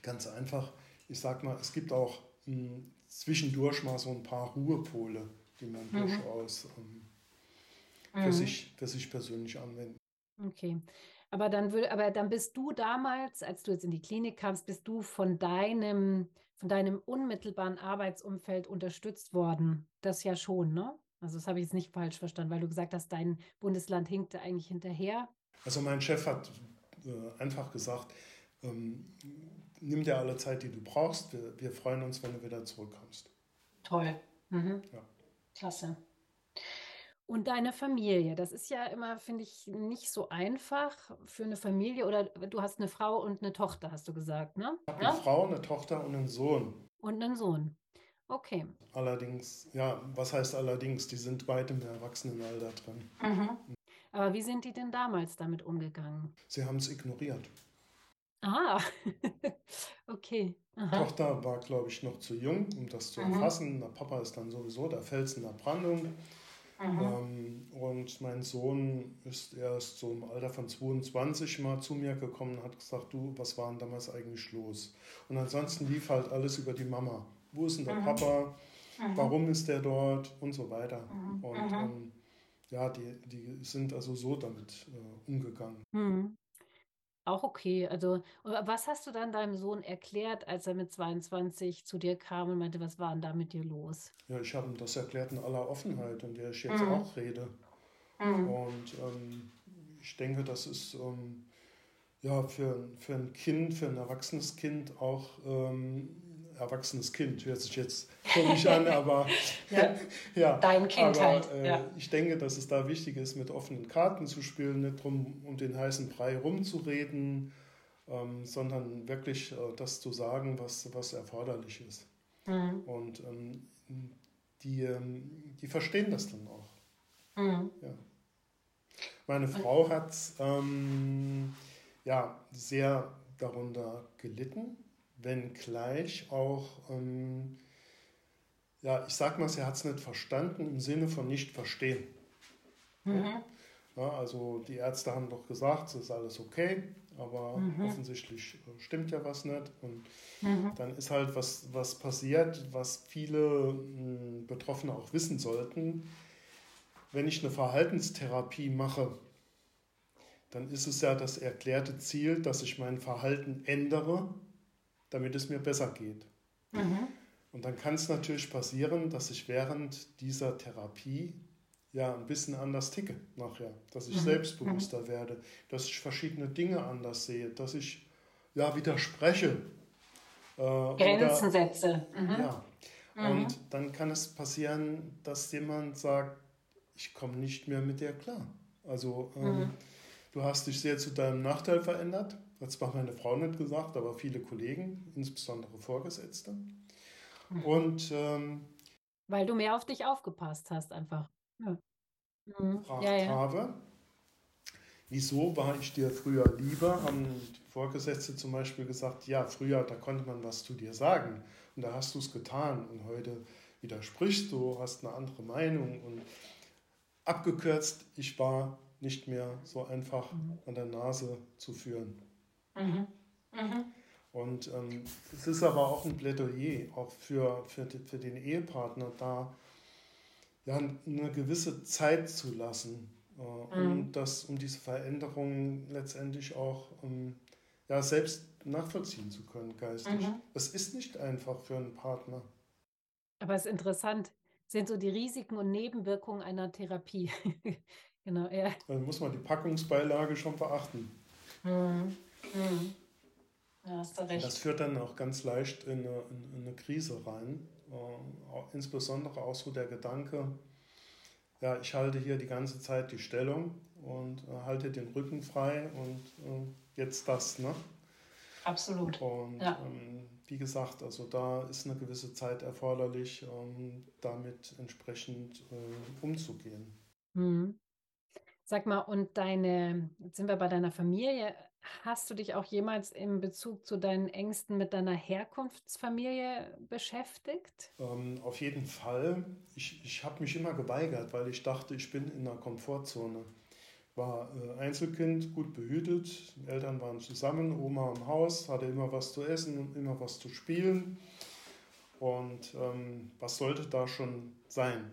ganz einfach, ich sag mal, es gibt auch hm, zwischendurch mal so ein paar Ruhepole, die man mhm. durchaus ähm, für, mhm. sich, für sich persönlich anwenden. Okay. Aber dann, würde, aber dann bist du damals, als du jetzt in die Klinik kamst, bist du von deinem, von deinem unmittelbaren Arbeitsumfeld unterstützt worden. Das ja schon, ne? Also das habe ich jetzt nicht falsch verstanden, weil du gesagt hast, dein Bundesland hinkte eigentlich hinterher. Also mein Chef hat äh, einfach gesagt, ähm, nimm dir alle Zeit, die du brauchst. Wir, wir freuen uns, wenn du wieder zurückkommst. Toll. Mhm. Ja. Klasse. Und deine Familie, das ist ja immer, finde ich, nicht so einfach für eine Familie. Oder du hast eine Frau und eine Tochter, hast du gesagt, ne? Ich habe eine Frau, eine Tochter und einen Sohn. Und einen Sohn. Okay. Allerdings, ja, was heißt allerdings? Die sind weit im Erwachsenenalter drin. Mhm. Aber wie sind die denn damals damit umgegangen? Sie haben es ignoriert. Ah, [laughs] okay. Aha. Tochter war, glaube ich, noch zu jung, um das zu mhm. erfassen. Der Papa ist dann sowieso der Fels in der Brandung. Mhm. Ähm, und mein Sohn ist erst so im Alter von 22 mal zu mir gekommen und hat gesagt, du, was war denn damals eigentlich los? Und ansonsten lief halt alles über die Mama. Wo ist denn der mhm. Papa? Mhm. Warum ist der dort? Und so weiter. Und ähm, ja, die, die sind also so damit äh, umgegangen. Mhm. Auch okay. Also, was hast du dann deinem Sohn erklärt, als er mit 22 zu dir kam und meinte, was war denn da mit dir los? Ja, ich habe ihm das erklärt in aller Offenheit, in der ich jetzt mhm. auch rede. Mhm. Und ähm, ich denke, das ist ähm, ja für, für ein Kind, für ein erwachsenes Kind auch ähm, erwachsenes Kind, hört sich jetzt komisch an, [laughs] aber ja, [laughs] ja, dein Kind aber, halt. Äh, ja. Ich denke, dass es da wichtig ist, mit offenen Karten zu spielen, nicht drum um den heißen Brei rumzureden, ähm, sondern wirklich äh, das zu sagen, was, was erforderlich ist. Mhm. Und ähm, die, ähm, die verstehen das dann auch. Mhm. Ja. Meine Frau hat ähm, ja, sehr darunter gelitten wenngleich auch, ähm, ja, ich sag mal, sie hat es nicht verstanden im Sinne von nicht verstehen. Mhm. Ja, also die Ärzte haben doch gesagt, es ist alles okay, aber mhm. offensichtlich äh, stimmt ja was nicht. Und mhm. dann ist halt was, was passiert, was viele mh, Betroffene auch wissen sollten. Wenn ich eine Verhaltenstherapie mache, dann ist es ja das erklärte Ziel, dass ich mein Verhalten ändere damit es mir besser geht. Mhm. Und dann kann es natürlich passieren, dass ich während dieser Therapie ja ein bisschen anders ticke nachher, dass ich mhm. selbstbewusster mhm. werde, dass ich verschiedene Dinge anders sehe, dass ich ja widerspreche. Äh, Grenzen setze. Mhm. Ja. Mhm. Und dann kann es passieren, dass jemand sagt, ich komme nicht mehr mit dir klar. Also ähm, mhm. du hast dich sehr zu deinem Nachteil verändert hat zwar meine Frau nicht gesagt, aber viele Kollegen, insbesondere Vorgesetzte. Mhm. Und ähm, weil du mehr auf dich aufgepasst hast, einfach. Ja. Mhm. Ja, ja. habe, wieso war ich dir früher lieber? Haben die Vorgesetzte zum Beispiel gesagt, ja, früher, da konnte man was zu dir sagen und da hast du es getan und heute widersprichst du, hast eine andere Meinung und abgekürzt, ich war nicht mehr so einfach mhm. an der Nase zu führen. Mhm. Mhm. Und ähm, es ist aber auch ein Plädoyer, auch für, für, für den Ehepartner, da ja, eine gewisse Zeit zu lassen, äh, um, mhm. das, um diese Veränderungen letztendlich auch ähm, ja, selbst nachvollziehen zu können, geistig. Mhm. Es ist nicht einfach für einen Partner. Aber es ist interessant, sind so die Risiken und Nebenwirkungen einer Therapie. [laughs] genau, ja. Dann muss man die Packungsbeilage schon beachten. Mhm. Mhm. Ja, hast du recht. Das führt dann auch ganz leicht in eine, in eine Krise rein. Äh, insbesondere auch so der Gedanke, ja, ich halte hier die ganze Zeit die Stellung und äh, halte den Rücken frei und äh, jetzt das, ne? Absolut. Und ja. ähm, wie gesagt, also da ist eine gewisse Zeit erforderlich, um damit entsprechend äh, umzugehen. Mhm. Sag mal, und deine, jetzt sind wir bei deiner Familie, hast du dich auch jemals im Bezug zu deinen Ängsten mit deiner Herkunftsfamilie beschäftigt? Ähm, auf jeden Fall. Ich, ich habe mich immer geweigert, weil ich dachte, ich bin in einer Komfortzone. War äh, Einzelkind, gut behütet, Eltern waren zusammen, Oma im Haus, hatte immer was zu essen und immer was zu spielen. Und ähm, was sollte da schon sein?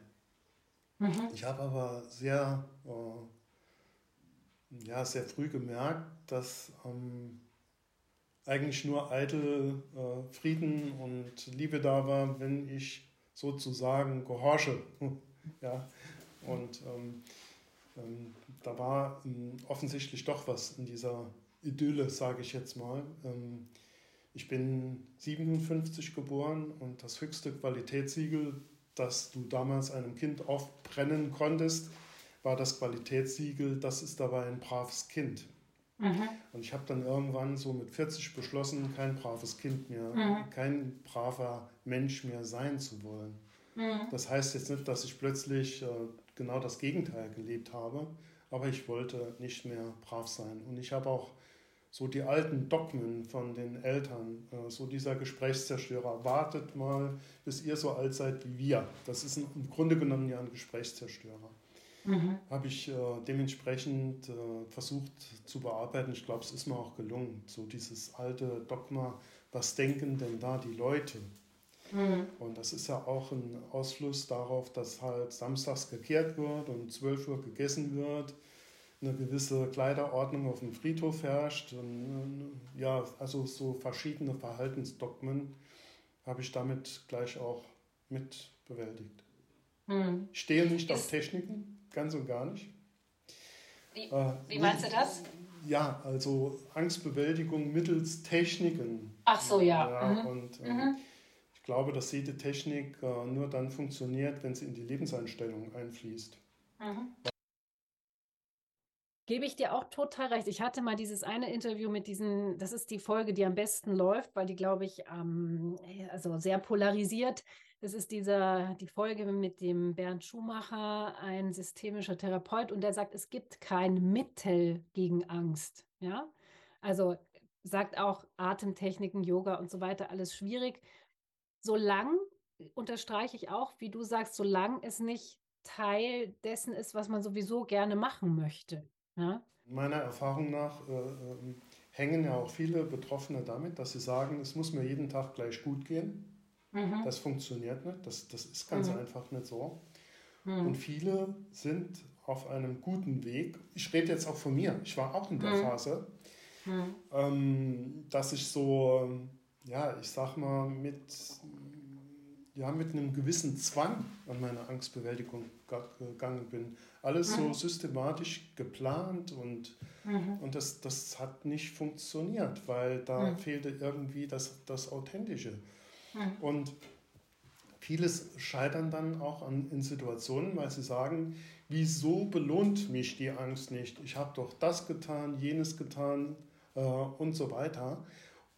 Mhm. Ich habe aber sehr, äh, ja, sehr früh gemerkt, dass ähm, eigentlich nur eitel äh, Frieden und Liebe da war, wenn ich sozusagen gehorche. [laughs] ja? Und ähm, ähm, da war ähm, offensichtlich doch was in dieser Idylle, sage ich jetzt mal. Ähm, ich bin 57 geboren und das höchste Qualitätssiegel, das du damals einem Kind aufbrennen konntest, war das Qualitätssiegel, das ist dabei ein braves Kind. Mhm. Und ich habe dann irgendwann so mit 40 beschlossen, kein braves Kind mehr, mhm. kein braver Mensch mehr sein zu wollen. Mhm. Das heißt jetzt nicht, dass ich plötzlich äh, genau das Gegenteil gelebt habe, aber ich wollte nicht mehr brav sein. Und ich habe auch so die alten Dogmen von den Eltern, äh, so dieser Gesprächszerstörer, wartet mal, bis ihr so alt seid wie wir. Das ist im Grunde genommen ja ein Gesprächszerstörer mhm. habe ich äh, dementsprechend äh, versucht zu bearbeiten. Ich glaube, es ist mir auch gelungen. So dieses alte Dogma, was denken denn da die Leute? Mhm. Und das ist ja auch ein Ausfluss darauf, dass halt samstags gekehrt wird und 12 Uhr gegessen wird, eine gewisse Kleiderordnung auf dem Friedhof herrscht. Und, äh, ja, also so verschiedene Verhaltensdogmen habe ich damit gleich auch mit bewältigt. Ich stehe nicht ist, auf Techniken ganz und gar nicht. Wie, äh, wie meinst du das? Ja, also Angstbewältigung mittels Techniken. Ach so, ja. ja mhm. Und äh, mhm. ich glaube, dass jede Technik äh, nur dann funktioniert, wenn sie in die Lebenseinstellung einfließt. Mhm. Gebe ich dir auch total recht. Ich hatte mal dieses eine Interview mit diesen, das ist die Folge, die am besten läuft, weil die, glaube ich, ähm, also sehr polarisiert das ist dieser, die Folge mit dem Bernd Schumacher, ein systemischer Therapeut, und der sagt, es gibt kein Mittel gegen Angst. Ja, also sagt auch Atemtechniken, Yoga und so weiter, alles schwierig. Solange, unterstreiche ich auch, wie du sagst, solange es nicht Teil dessen ist, was man sowieso gerne machen möchte. Ja? Meiner Erfahrung nach äh, äh, hängen ja auch viele Betroffene damit, dass sie sagen, es muss mir jeden Tag gleich gut gehen. Mhm. Das funktioniert nicht, das, das ist ganz mhm. einfach nicht so. Mhm. Und viele sind auf einem guten Weg. Ich rede jetzt auch von mir, ich war auch in der mhm. Phase, mhm. ähm, dass ich so, ja, ich sag mal, mit, ja, mit einem gewissen Zwang an meine Angstbewältigung gegangen bin. Alles so mhm. systematisch geplant und, und das, das hat nicht funktioniert, weil da fehlte irgendwie das, das Authentische. Mhm. Und vieles scheitern dann auch an, in Situationen, weil sie sagen, wieso belohnt mich die Angst nicht? Ich habe doch das getan, jenes getan äh, und so weiter.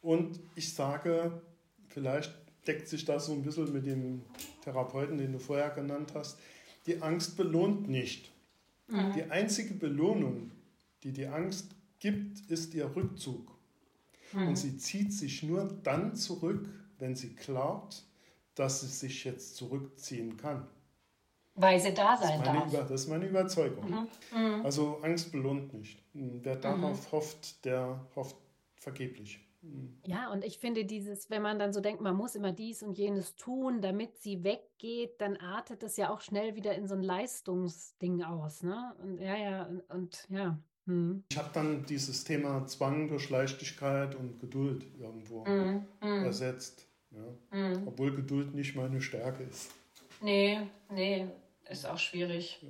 Und ich sage, vielleicht deckt sich das so ein bisschen mit dem Therapeuten, den du vorher genannt hast, die Angst belohnt nicht. Mhm. Die einzige Belohnung, die die Angst gibt, ist ihr Rückzug. Mhm. Und sie zieht sich nur dann zurück, wenn sie glaubt, dass sie sich jetzt zurückziehen kann. Weil sie da sein das darf. Über, das ist meine Überzeugung. Mhm. Mhm. Also Angst belohnt nicht. Wer darauf mhm. hofft, der hofft vergeblich. Mhm. Ja, und ich finde dieses, wenn man dann so denkt, man muss immer dies und jenes tun, damit sie weggeht, dann artet das ja auch schnell wieder in so ein Leistungsding aus, ne? Und ja, ja, und, und ja. Hm. Ich habe dann dieses Thema Zwang durch Leichtigkeit und Geduld irgendwo mhm. ersetzt. Ja. Mhm. Obwohl Geduld nicht meine Stärke ist. Nee, nee, ist auch schwierig. Ja.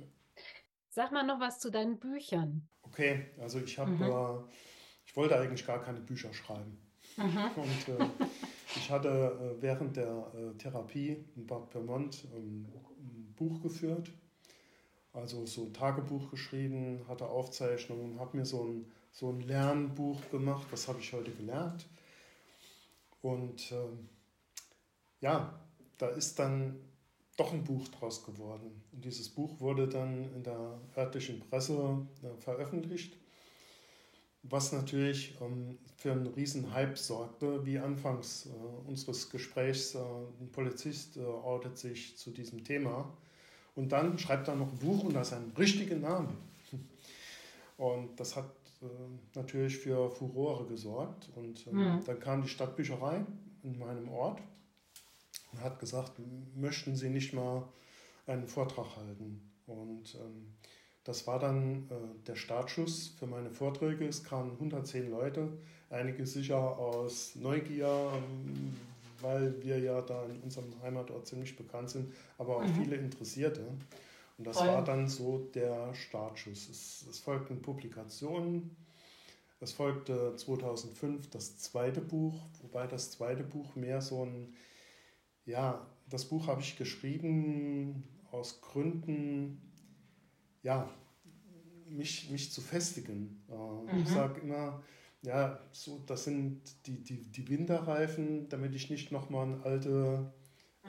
Sag mal noch was zu deinen Büchern. Okay, also ich habe, mhm. äh, ich wollte eigentlich gar keine Bücher schreiben. Mhm. [laughs] Und äh, ich hatte äh, während der äh, Therapie in Bad Pyrmont ähm, ein Buch geführt, also so ein Tagebuch geschrieben, hatte Aufzeichnungen, habe mir so ein, so ein Lernbuch gemacht, was habe ich heute gelernt. Und ähm, ja, da ist dann doch ein Buch draus geworden. Und dieses Buch wurde dann in der örtlichen Presse äh, veröffentlicht, was natürlich ähm, für einen riesen Hype sorgte, wie anfangs äh, unseres Gesprächs. Äh, ein Polizist äh, outet sich zu diesem Thema und dann schreibt er noch ein Buch und das ist ein richtiger Name. Und das hat äh, natürlich für Furore gesorgt. Und ähm, mhm. dann kam die Stadtbücherei in meinem Ort und hat gesagt, möchten Sie nicht mal einen Vortrag halten? Und ähm, das war dann äh, der Startschuss für meine Vorträge. Es kamen 110 Leute, einige sicher aus Neugier, ähm, weil wir ja da in unserem Heimatort ziemlich bekannt sind, aber auch mhm. viele Interessierte. Und das Voll. war dann so der Startschuss. Es, es folgten Publikationen. Es folgte 2005 das zweite Buch, wobei das zweite Buch mehr so ein, ja, das Buch habe ich geschrieben aus Gründen, ja, mich, mich zu festigen. Äh, mhm. Ich sage immer, ja, so, das sind die, die, die Winterreifen, damit ich nicht nochmal in alte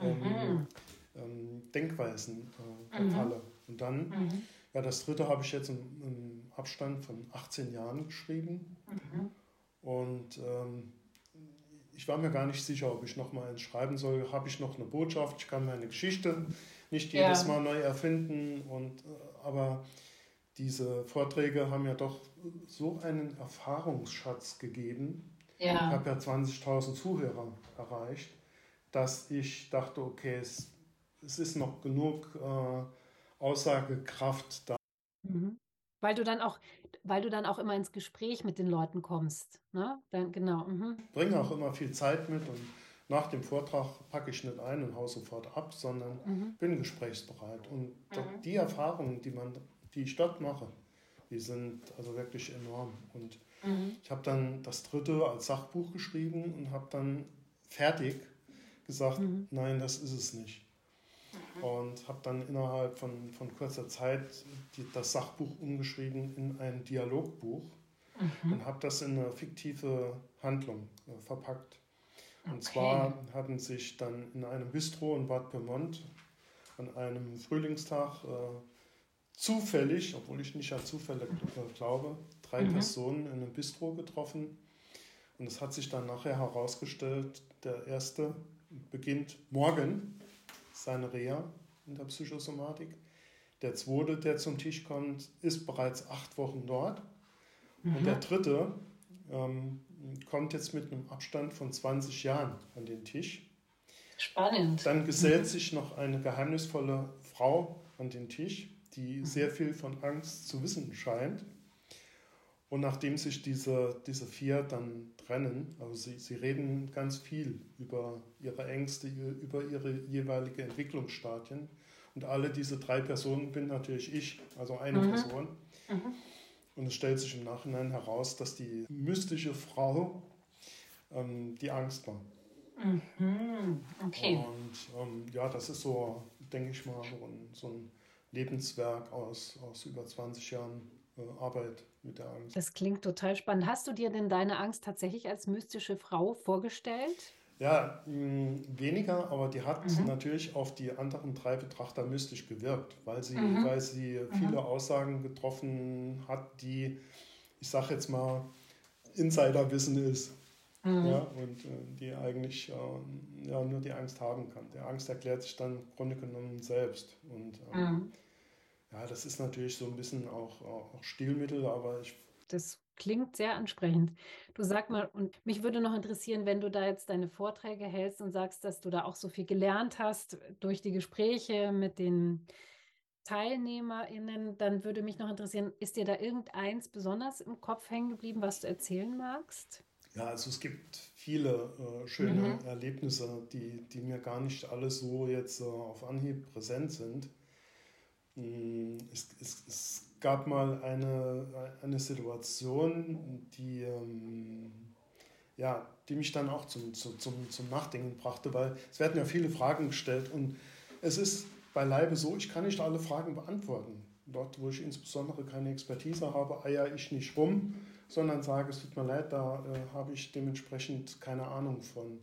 ähm, mhm. ähm, Denkweisen äh, verfalle. Mhm. Und dann, mhm. ja, das dritte habe ich jetzt im, im, Abstand von 18 Jahren geschrieben. Mhm. Und ähm, ich war mir gar nicht sicher, ob ich nochmal eins schreiben soll. Habe ich noch eine Botschaft? Ich kann meine Geschichte nicht jedes ja. Mal neu erfinden. Und, äh, aber diese Vorträge haben ja doch so einen Erfahrungsschatz gegeben. Ja. Ich habe ja 20.000 Zuhörer erreicht, dass ich dachte, okay, es, es ist noch genug äh, Aussagekraft da. Mhm. Weil du dann auch, weil du dann auch immer ins Gespräch mit den Leuten kommst. Ne? Dann, genau. Mhm. Ich bringe auch immer viel Zeit mit und nach dem Vortrag packe ich nicht ein und haue sofort ab, sondern mhm. bin gesprächsbereit. Und mhm. die Erfahrungen, die, man, die ich dort mache, die sind also wirklich enorm. Und mhm. ich habe dann das dritte als Sachbuch geschrieben und habe dann fertig gesagt, mhm. nein, das ist es nicht. Mhm. Und habe dann innerhalb von, von kurzer Zeit die, das Sachbuch umgeschrieben in ein Dialogbuch mhm. und habe das in eine fiktive Handlung äh, verpackt. Und okay. zwar hatten sich dann in einem Bistro in Bad Pyrmont an einem Frühlingstag äh, zufällig, obwohl ich nicht an Zufälle äh, glaube, drei mhm. Personen in einem Bistro getroffen. Und es hat sich dann nachher herausgestellt, der erste beginnt morgen seine Reha in der Psychosomatik. Der zweite, der zum Tisch kommt, ist bereits acht Wochen dort. Mhm. Und der dritte ähm, kommt jetzt mit einem Abstand von 20 Jahren an den Tisch. Spannend. Dann gesellt mhm. sich noch eine geheimnisvolle Frau an den Tisch, die sehr viel von Angst zu wissen scheint. Und nachdem sich diese, diese vier dann trennen, also sie, sie reden ganz viel über ihre Ängste, über ihre jeweilige Entwicklungsstadien. Und alle diese drei Personen bin natürlich ich, also eine mhm. Person. Mhm. Und es stellt sich im Nachhinein heraus, dass die mystische Frau ähm, die Angst war. Mhm. Okay. Und ähm, ja, das ist so, denke ich mal, so ein, so ein Lebenswerk aus, aus über 20 Jahren äh, Arbeit mit der Angst. Das klingt total spannend. Hast du dir denn deine Angst tatsächlich als mystische Frau vorgestellt? Ja, mh, weniger, aber die hat mhm. natürlich auf die anderen drei Betrachter mystisch gewirkt, weil sie, mhm. weil sie mhm. viele Aussagen getroffen hat, die, ich sage jetzt mal, Insiderwissen ist. Mhm. Ja, und äh, die eigentlich äh, ja, nur die Angst haben kann. Die Angst erklärt sich dann im Grunde genommen selbst. Und ähm, mhm. Ja, das ist natürlich so ein bisschen auch, auch Stilmittel, aber ich. Das klingt sehr ansprechend. Du sag mal, und mich würde noch interessieren, wenn du da jetzt deine Vorträge hältst und sagst, dass du da auch so viel gelernt hast durch die Gespräche mit den TeilnehmerInnen, dann würde mich noch interessieren, ist dir da irgendeins besonders im Kopf hängen geblieben, was du erzählen magst? Ja, also es gibt viele äh, schöne mhm. Erlebnisse, die, die mir gar nicht alle so jetzt äh, auf Anhieb präsent sind. Mm, es, es, es gab mal eine, eine Situation, die, ähm, ja, die mich dann auch zum, zum, zum Nachdenken brachte, weil es werden ja viele Fragen gestellt und es ist beileibe so, ich kann nicht alle Fragen beantworten. Dort, wo ich insbesondere keine Expertise habe, eier ich nicht rum, sondern sage, es tut mir leid, da äh, habe ich dementsprechend keine Ahnung von.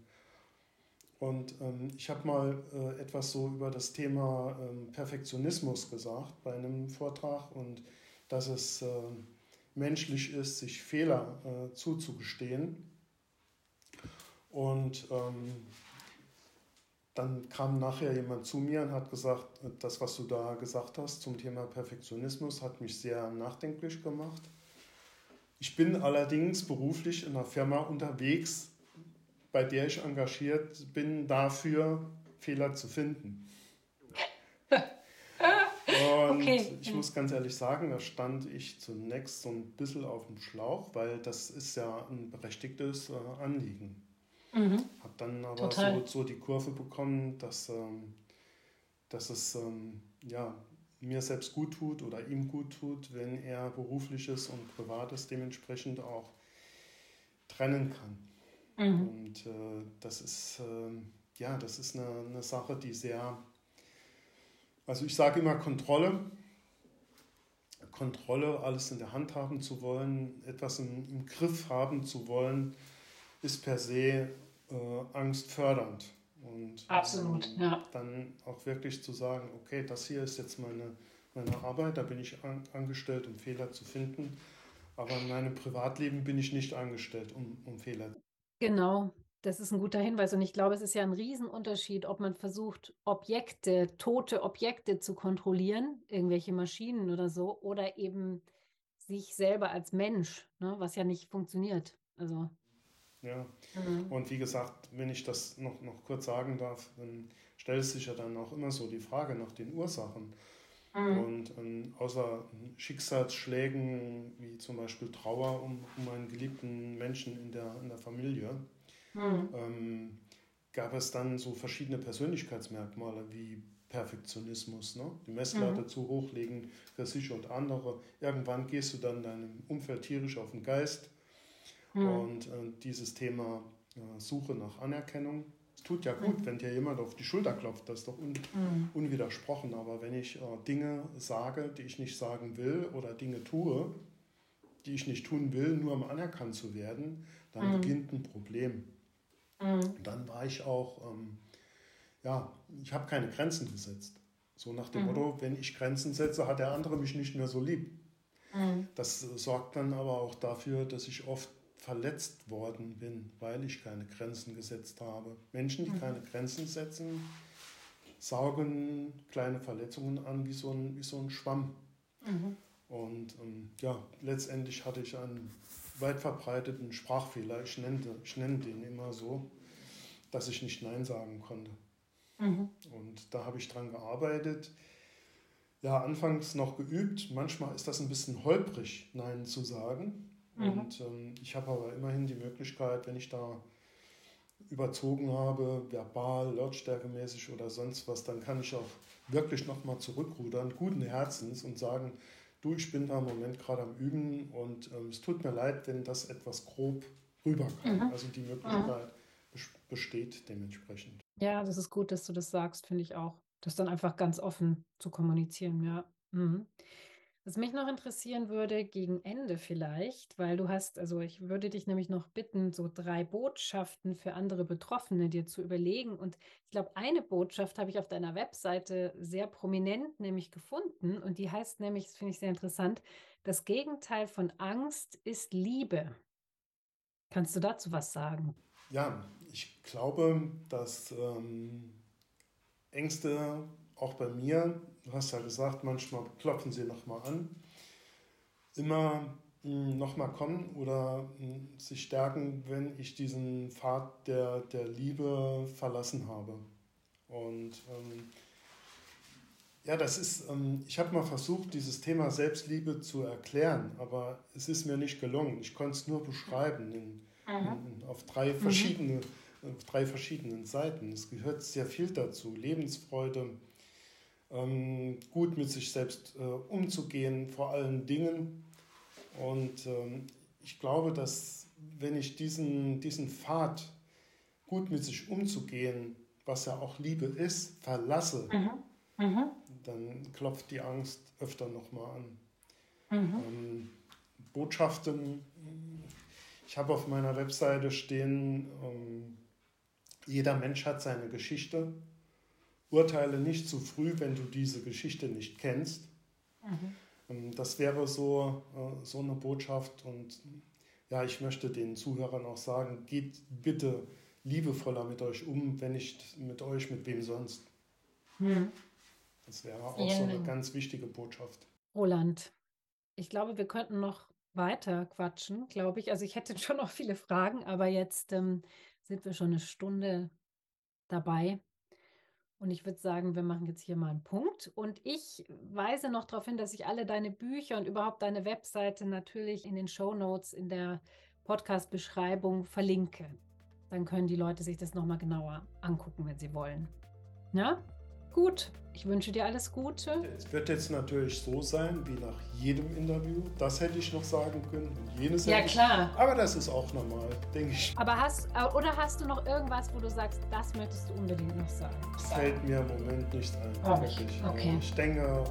Und ähm, ich habe mal äh, etwas so über das Thema ähm, Perfektionismus gesagt bei einem Vortrag und dass es äh, menschlich ist, sich Fehler äh, zuzugestehen. Und ähm, dann kam nachher jemand zu mir und hat gesagt, das, was du da gesagt hast zum Thema Perfektionismus, hat mich sehr nachdenklich gemacht. Ich bin allerdings beruflich in einer Firma unterwegs, bei der ich engagiert bin, dafür Fehler zu finden. [laughs] Und Okay. ich muss ganz ehrlich sagen, da stand ich zunächst so ein bisschen auf dem Schlauch, weil das ist ja ein berechtigtes äh, Anliegen. Mhm. Habe dann aber so, so die Kurve bekommen, dass, ähm, dass es ähm, ja, mir selbst gut tut oder ihm gut tut, wenn er berufliches und privates dementsprechend auch trennen kann. Mhm. Und äh, das ist ähm, ja, das ist eine, eine Sache, die sehr, also ich sage immer Kontrolle. Kontrolle, alles in der Hand haben zu wollen, etwas im, im Griff haben zu wollen, ist per se äh, angstfördernd. Und Absolut, ähm, ja. dann auch wirklich zu sagen, okay, das hier ist jetzt meine, meine Arbeit, da bin ich an, angestellt, um Fehler zu finden. Aber in meinem Privatleben bin ich nicht angestellt, um, um Fehler Genau, das ist ein guter Hinweis. Und ich glaube, es ist ja ein Riesenunterschied, ob man versucht, Objekte, tote Objekte zu kontrollieren, irgendwelche Maschinen oder so, oder eben sich selber als Mensch, ne, was ja nicht funktioniert. Also, Ja, Mhm. und wie gesagt, wenn ich das noch, noch kurz sagen darf, dann stellt sich ja dann auch immer so die Frage nach den Ursachen. Mhm. Und ähm, außer Schicksalsschlägen wie zum Beispiel Trauer um, um einen geliebten Menschen in der, in der Familie, Mhm. ähm, gab es dann so verschiedene Persönlichkeitsmerkmale wie Perfektionismus, ne? die Messlatte Mhm. zu hoch legen für sich und andere. Irgendwann gehst du dann deinem Umfeld tierisch auf den Geist. Mhm. Und äh, dieses Thema äh, Suche nach Anerkennung, tut ja gut, wenn dir jemand auf die Schulter klopft, das ist doch un Mhm. unwidersprochen. Aber wenn ich äh, Dinge sage, die ich nicht sagen will oder Dinge tue, die ich nicht tun will, nur um anerkannt zu werden, dann Mhm. beginnt ein Problem. Mhm. Dann war ich auch, ähm, ja, ich habe keine Grenzen gesetzt. So nach dem Mhm. Motto, wenn ich Grenzen setze, hat der andere mich nicht mehr so lieb. Mhm. Das äh, sorgt dann aber auch dafür, dass ich oft verletzt worden bin, weil ich keine Grenzen gesetzt habe. Menschen, die Mhm. keine Grenzen setzen, saugen kleine Verletzungen an wie so ein, wie so ein Schwamm. Mhm. Und ähm, ja, letztendlich hatte ich einen weit verbreiteten Sprachfehler. Ich nenne, ich nenne den immer so, dass ich nicht Nein sagen konnte. Mhm. Und da habe ich dran gearbeitet. Ja, anfangs noch geübt. Manchmal ist das ein bisschen holprig, Nein zu sagen. Mhm. Und ähm, ich habe aber immerhin die Möglichkeit, wenn ich da überzogen habe, verbal, lautstärkemäßig oder sonst was, dann kann ich auch wirklich nochmal zurückrudern, guten Herzens und sagen, du, ich bin da im Moment gerade am Üben und ähm, es tut mir leid, wenn das etwas grob rüberkam. Mhm. Also die Möglichkeit bes- besteht dementsprechend. ja, das ist gut, dass du das sagst, finde ich auch. Das dann einfach ganz offen zu kommunizieren, ja. Mhm. Was mich noch interessieren würde, gegen Ende vielleicht, weil du hast, also ich würde dich nämlich noch bitten, so drei Botschaften für andere Betroffene dir zu überlegen. Und ich glaube, eine Botschaft habe ich auf deiner Webseite sehr prominent nämlich gefunden. Und die heißt nämlich, das finde ich sehr interessant, das Gegenteil von Angst ist Liebe. Kannst du dazu was sagen? Ja, ich glaube, dass ähm, Ängste auch bei mir, du hast ja gesagt, manchmal klopfen sie nochmal an, immer nochmal kommen oder mh, sich stärken, wenn ich diesen Pfad der, der Liebe verlassen habe. Und ähm, ja, das ist, ähm, ich habe mal versucht, dieses Thema Selbstliebe zu erklären, aber es ist mir nicht gelungen. Ich konnte es nur beschreiben in, Mhm. in, auf drei verschiedene, auf drei verschiedenen Seiten. Es gehört sehr viel dazu. Lebensfreude, ähm, gut mit sich selbst äh, umzugehen, vor allen Dingen. Und ähm, ich glaube, dass wenn ich diesen, diesen Pfad, gut mit sich umzugehen, was ja auch Liebe ist, verlasse, Mhm. Mhm. dann klopft die Angst öfter nochmal an. Mhm. Ähm, Botschaften. Ich habe auf meiner Webseite stehen, ähm, jeder Mensch hat seine Geschichte. Urteile nicht zu früh, wenn du diese Geschichte nicht kennst. Mhm. Ähm, das wäre so, äh, so eine Botschaft. Und ja, ich möchte den Zuhörern auch sagen, geht bitte liebevoller mit euch um, wenn nicht mit euch, mit wem sonst. Mhm. Das wäre auch Vielen so eine ganz wichtige Botschaft. Roland, ich glaube, wir könnten noch weiter quatschen, glaube ich. Also ich hätte [laughs] schon noch viele Fragen, aber jetzt ähm, sind wir schon eine Stunde dabei. Und ich würde sagen, wir machen jetzt hier mal einen Punkt. Und ich weise noch darauf hin, dass ich alle deine Bücher und überhaupt deine Webseite natürlich in den Show Notes in der Podcast-Beschreibung verlinke. Dann können die Leute sich das nochmal genauer angucken, wenn sie wollen. Ja? Gut, ich wünsche dir alles Gute. Es wird jetzt natürlich so sein, wie nach jedem Interview. Das hätte ich noch sagen können und jenes Ja, hätte ich- klar. Aber das ist auch normal, denke ich. Aber hast, äh, oder hast du noch irgendwas, wo du sagst, das möchtest du unbedingt noch sagen? Fällt mir im Moment nicht ein. Auch wirklich. nicht. Okay. Ich denke, äh,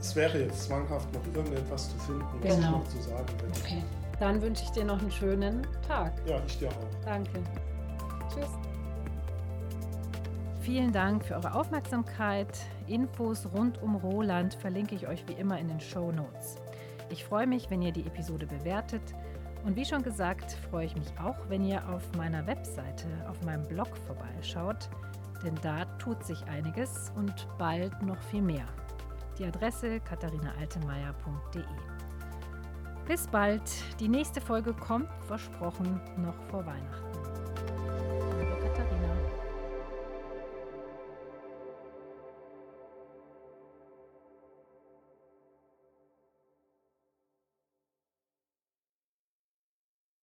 es wäre jetzt zwanghaft, noch irgendetwas zu finden, was ich Genau. noch zu sagen hätte. Okay. Dann wünsche ich dir noch einen schönen Tag. Ja, ich dir auch. Danke. Tschüss. Vielen Dank für eure Aufmerksamkeit. Infos rund um Roland verlinke ich euch wie immer in den Show Notes. Ich freue mich, wenn ihr die Episode bewertet. Und wie schon gesagt, freue ich mich auch, wenn ihr auf meiner Webseite, auf meinem Blog vorbeischaut, denn da tut sich einiges und bald noch viel mehr. Die Adresse katharinaaltemeyer.de. Bis bald. Die nächste Folge kommt, versprochen, noch vor Weihnachten.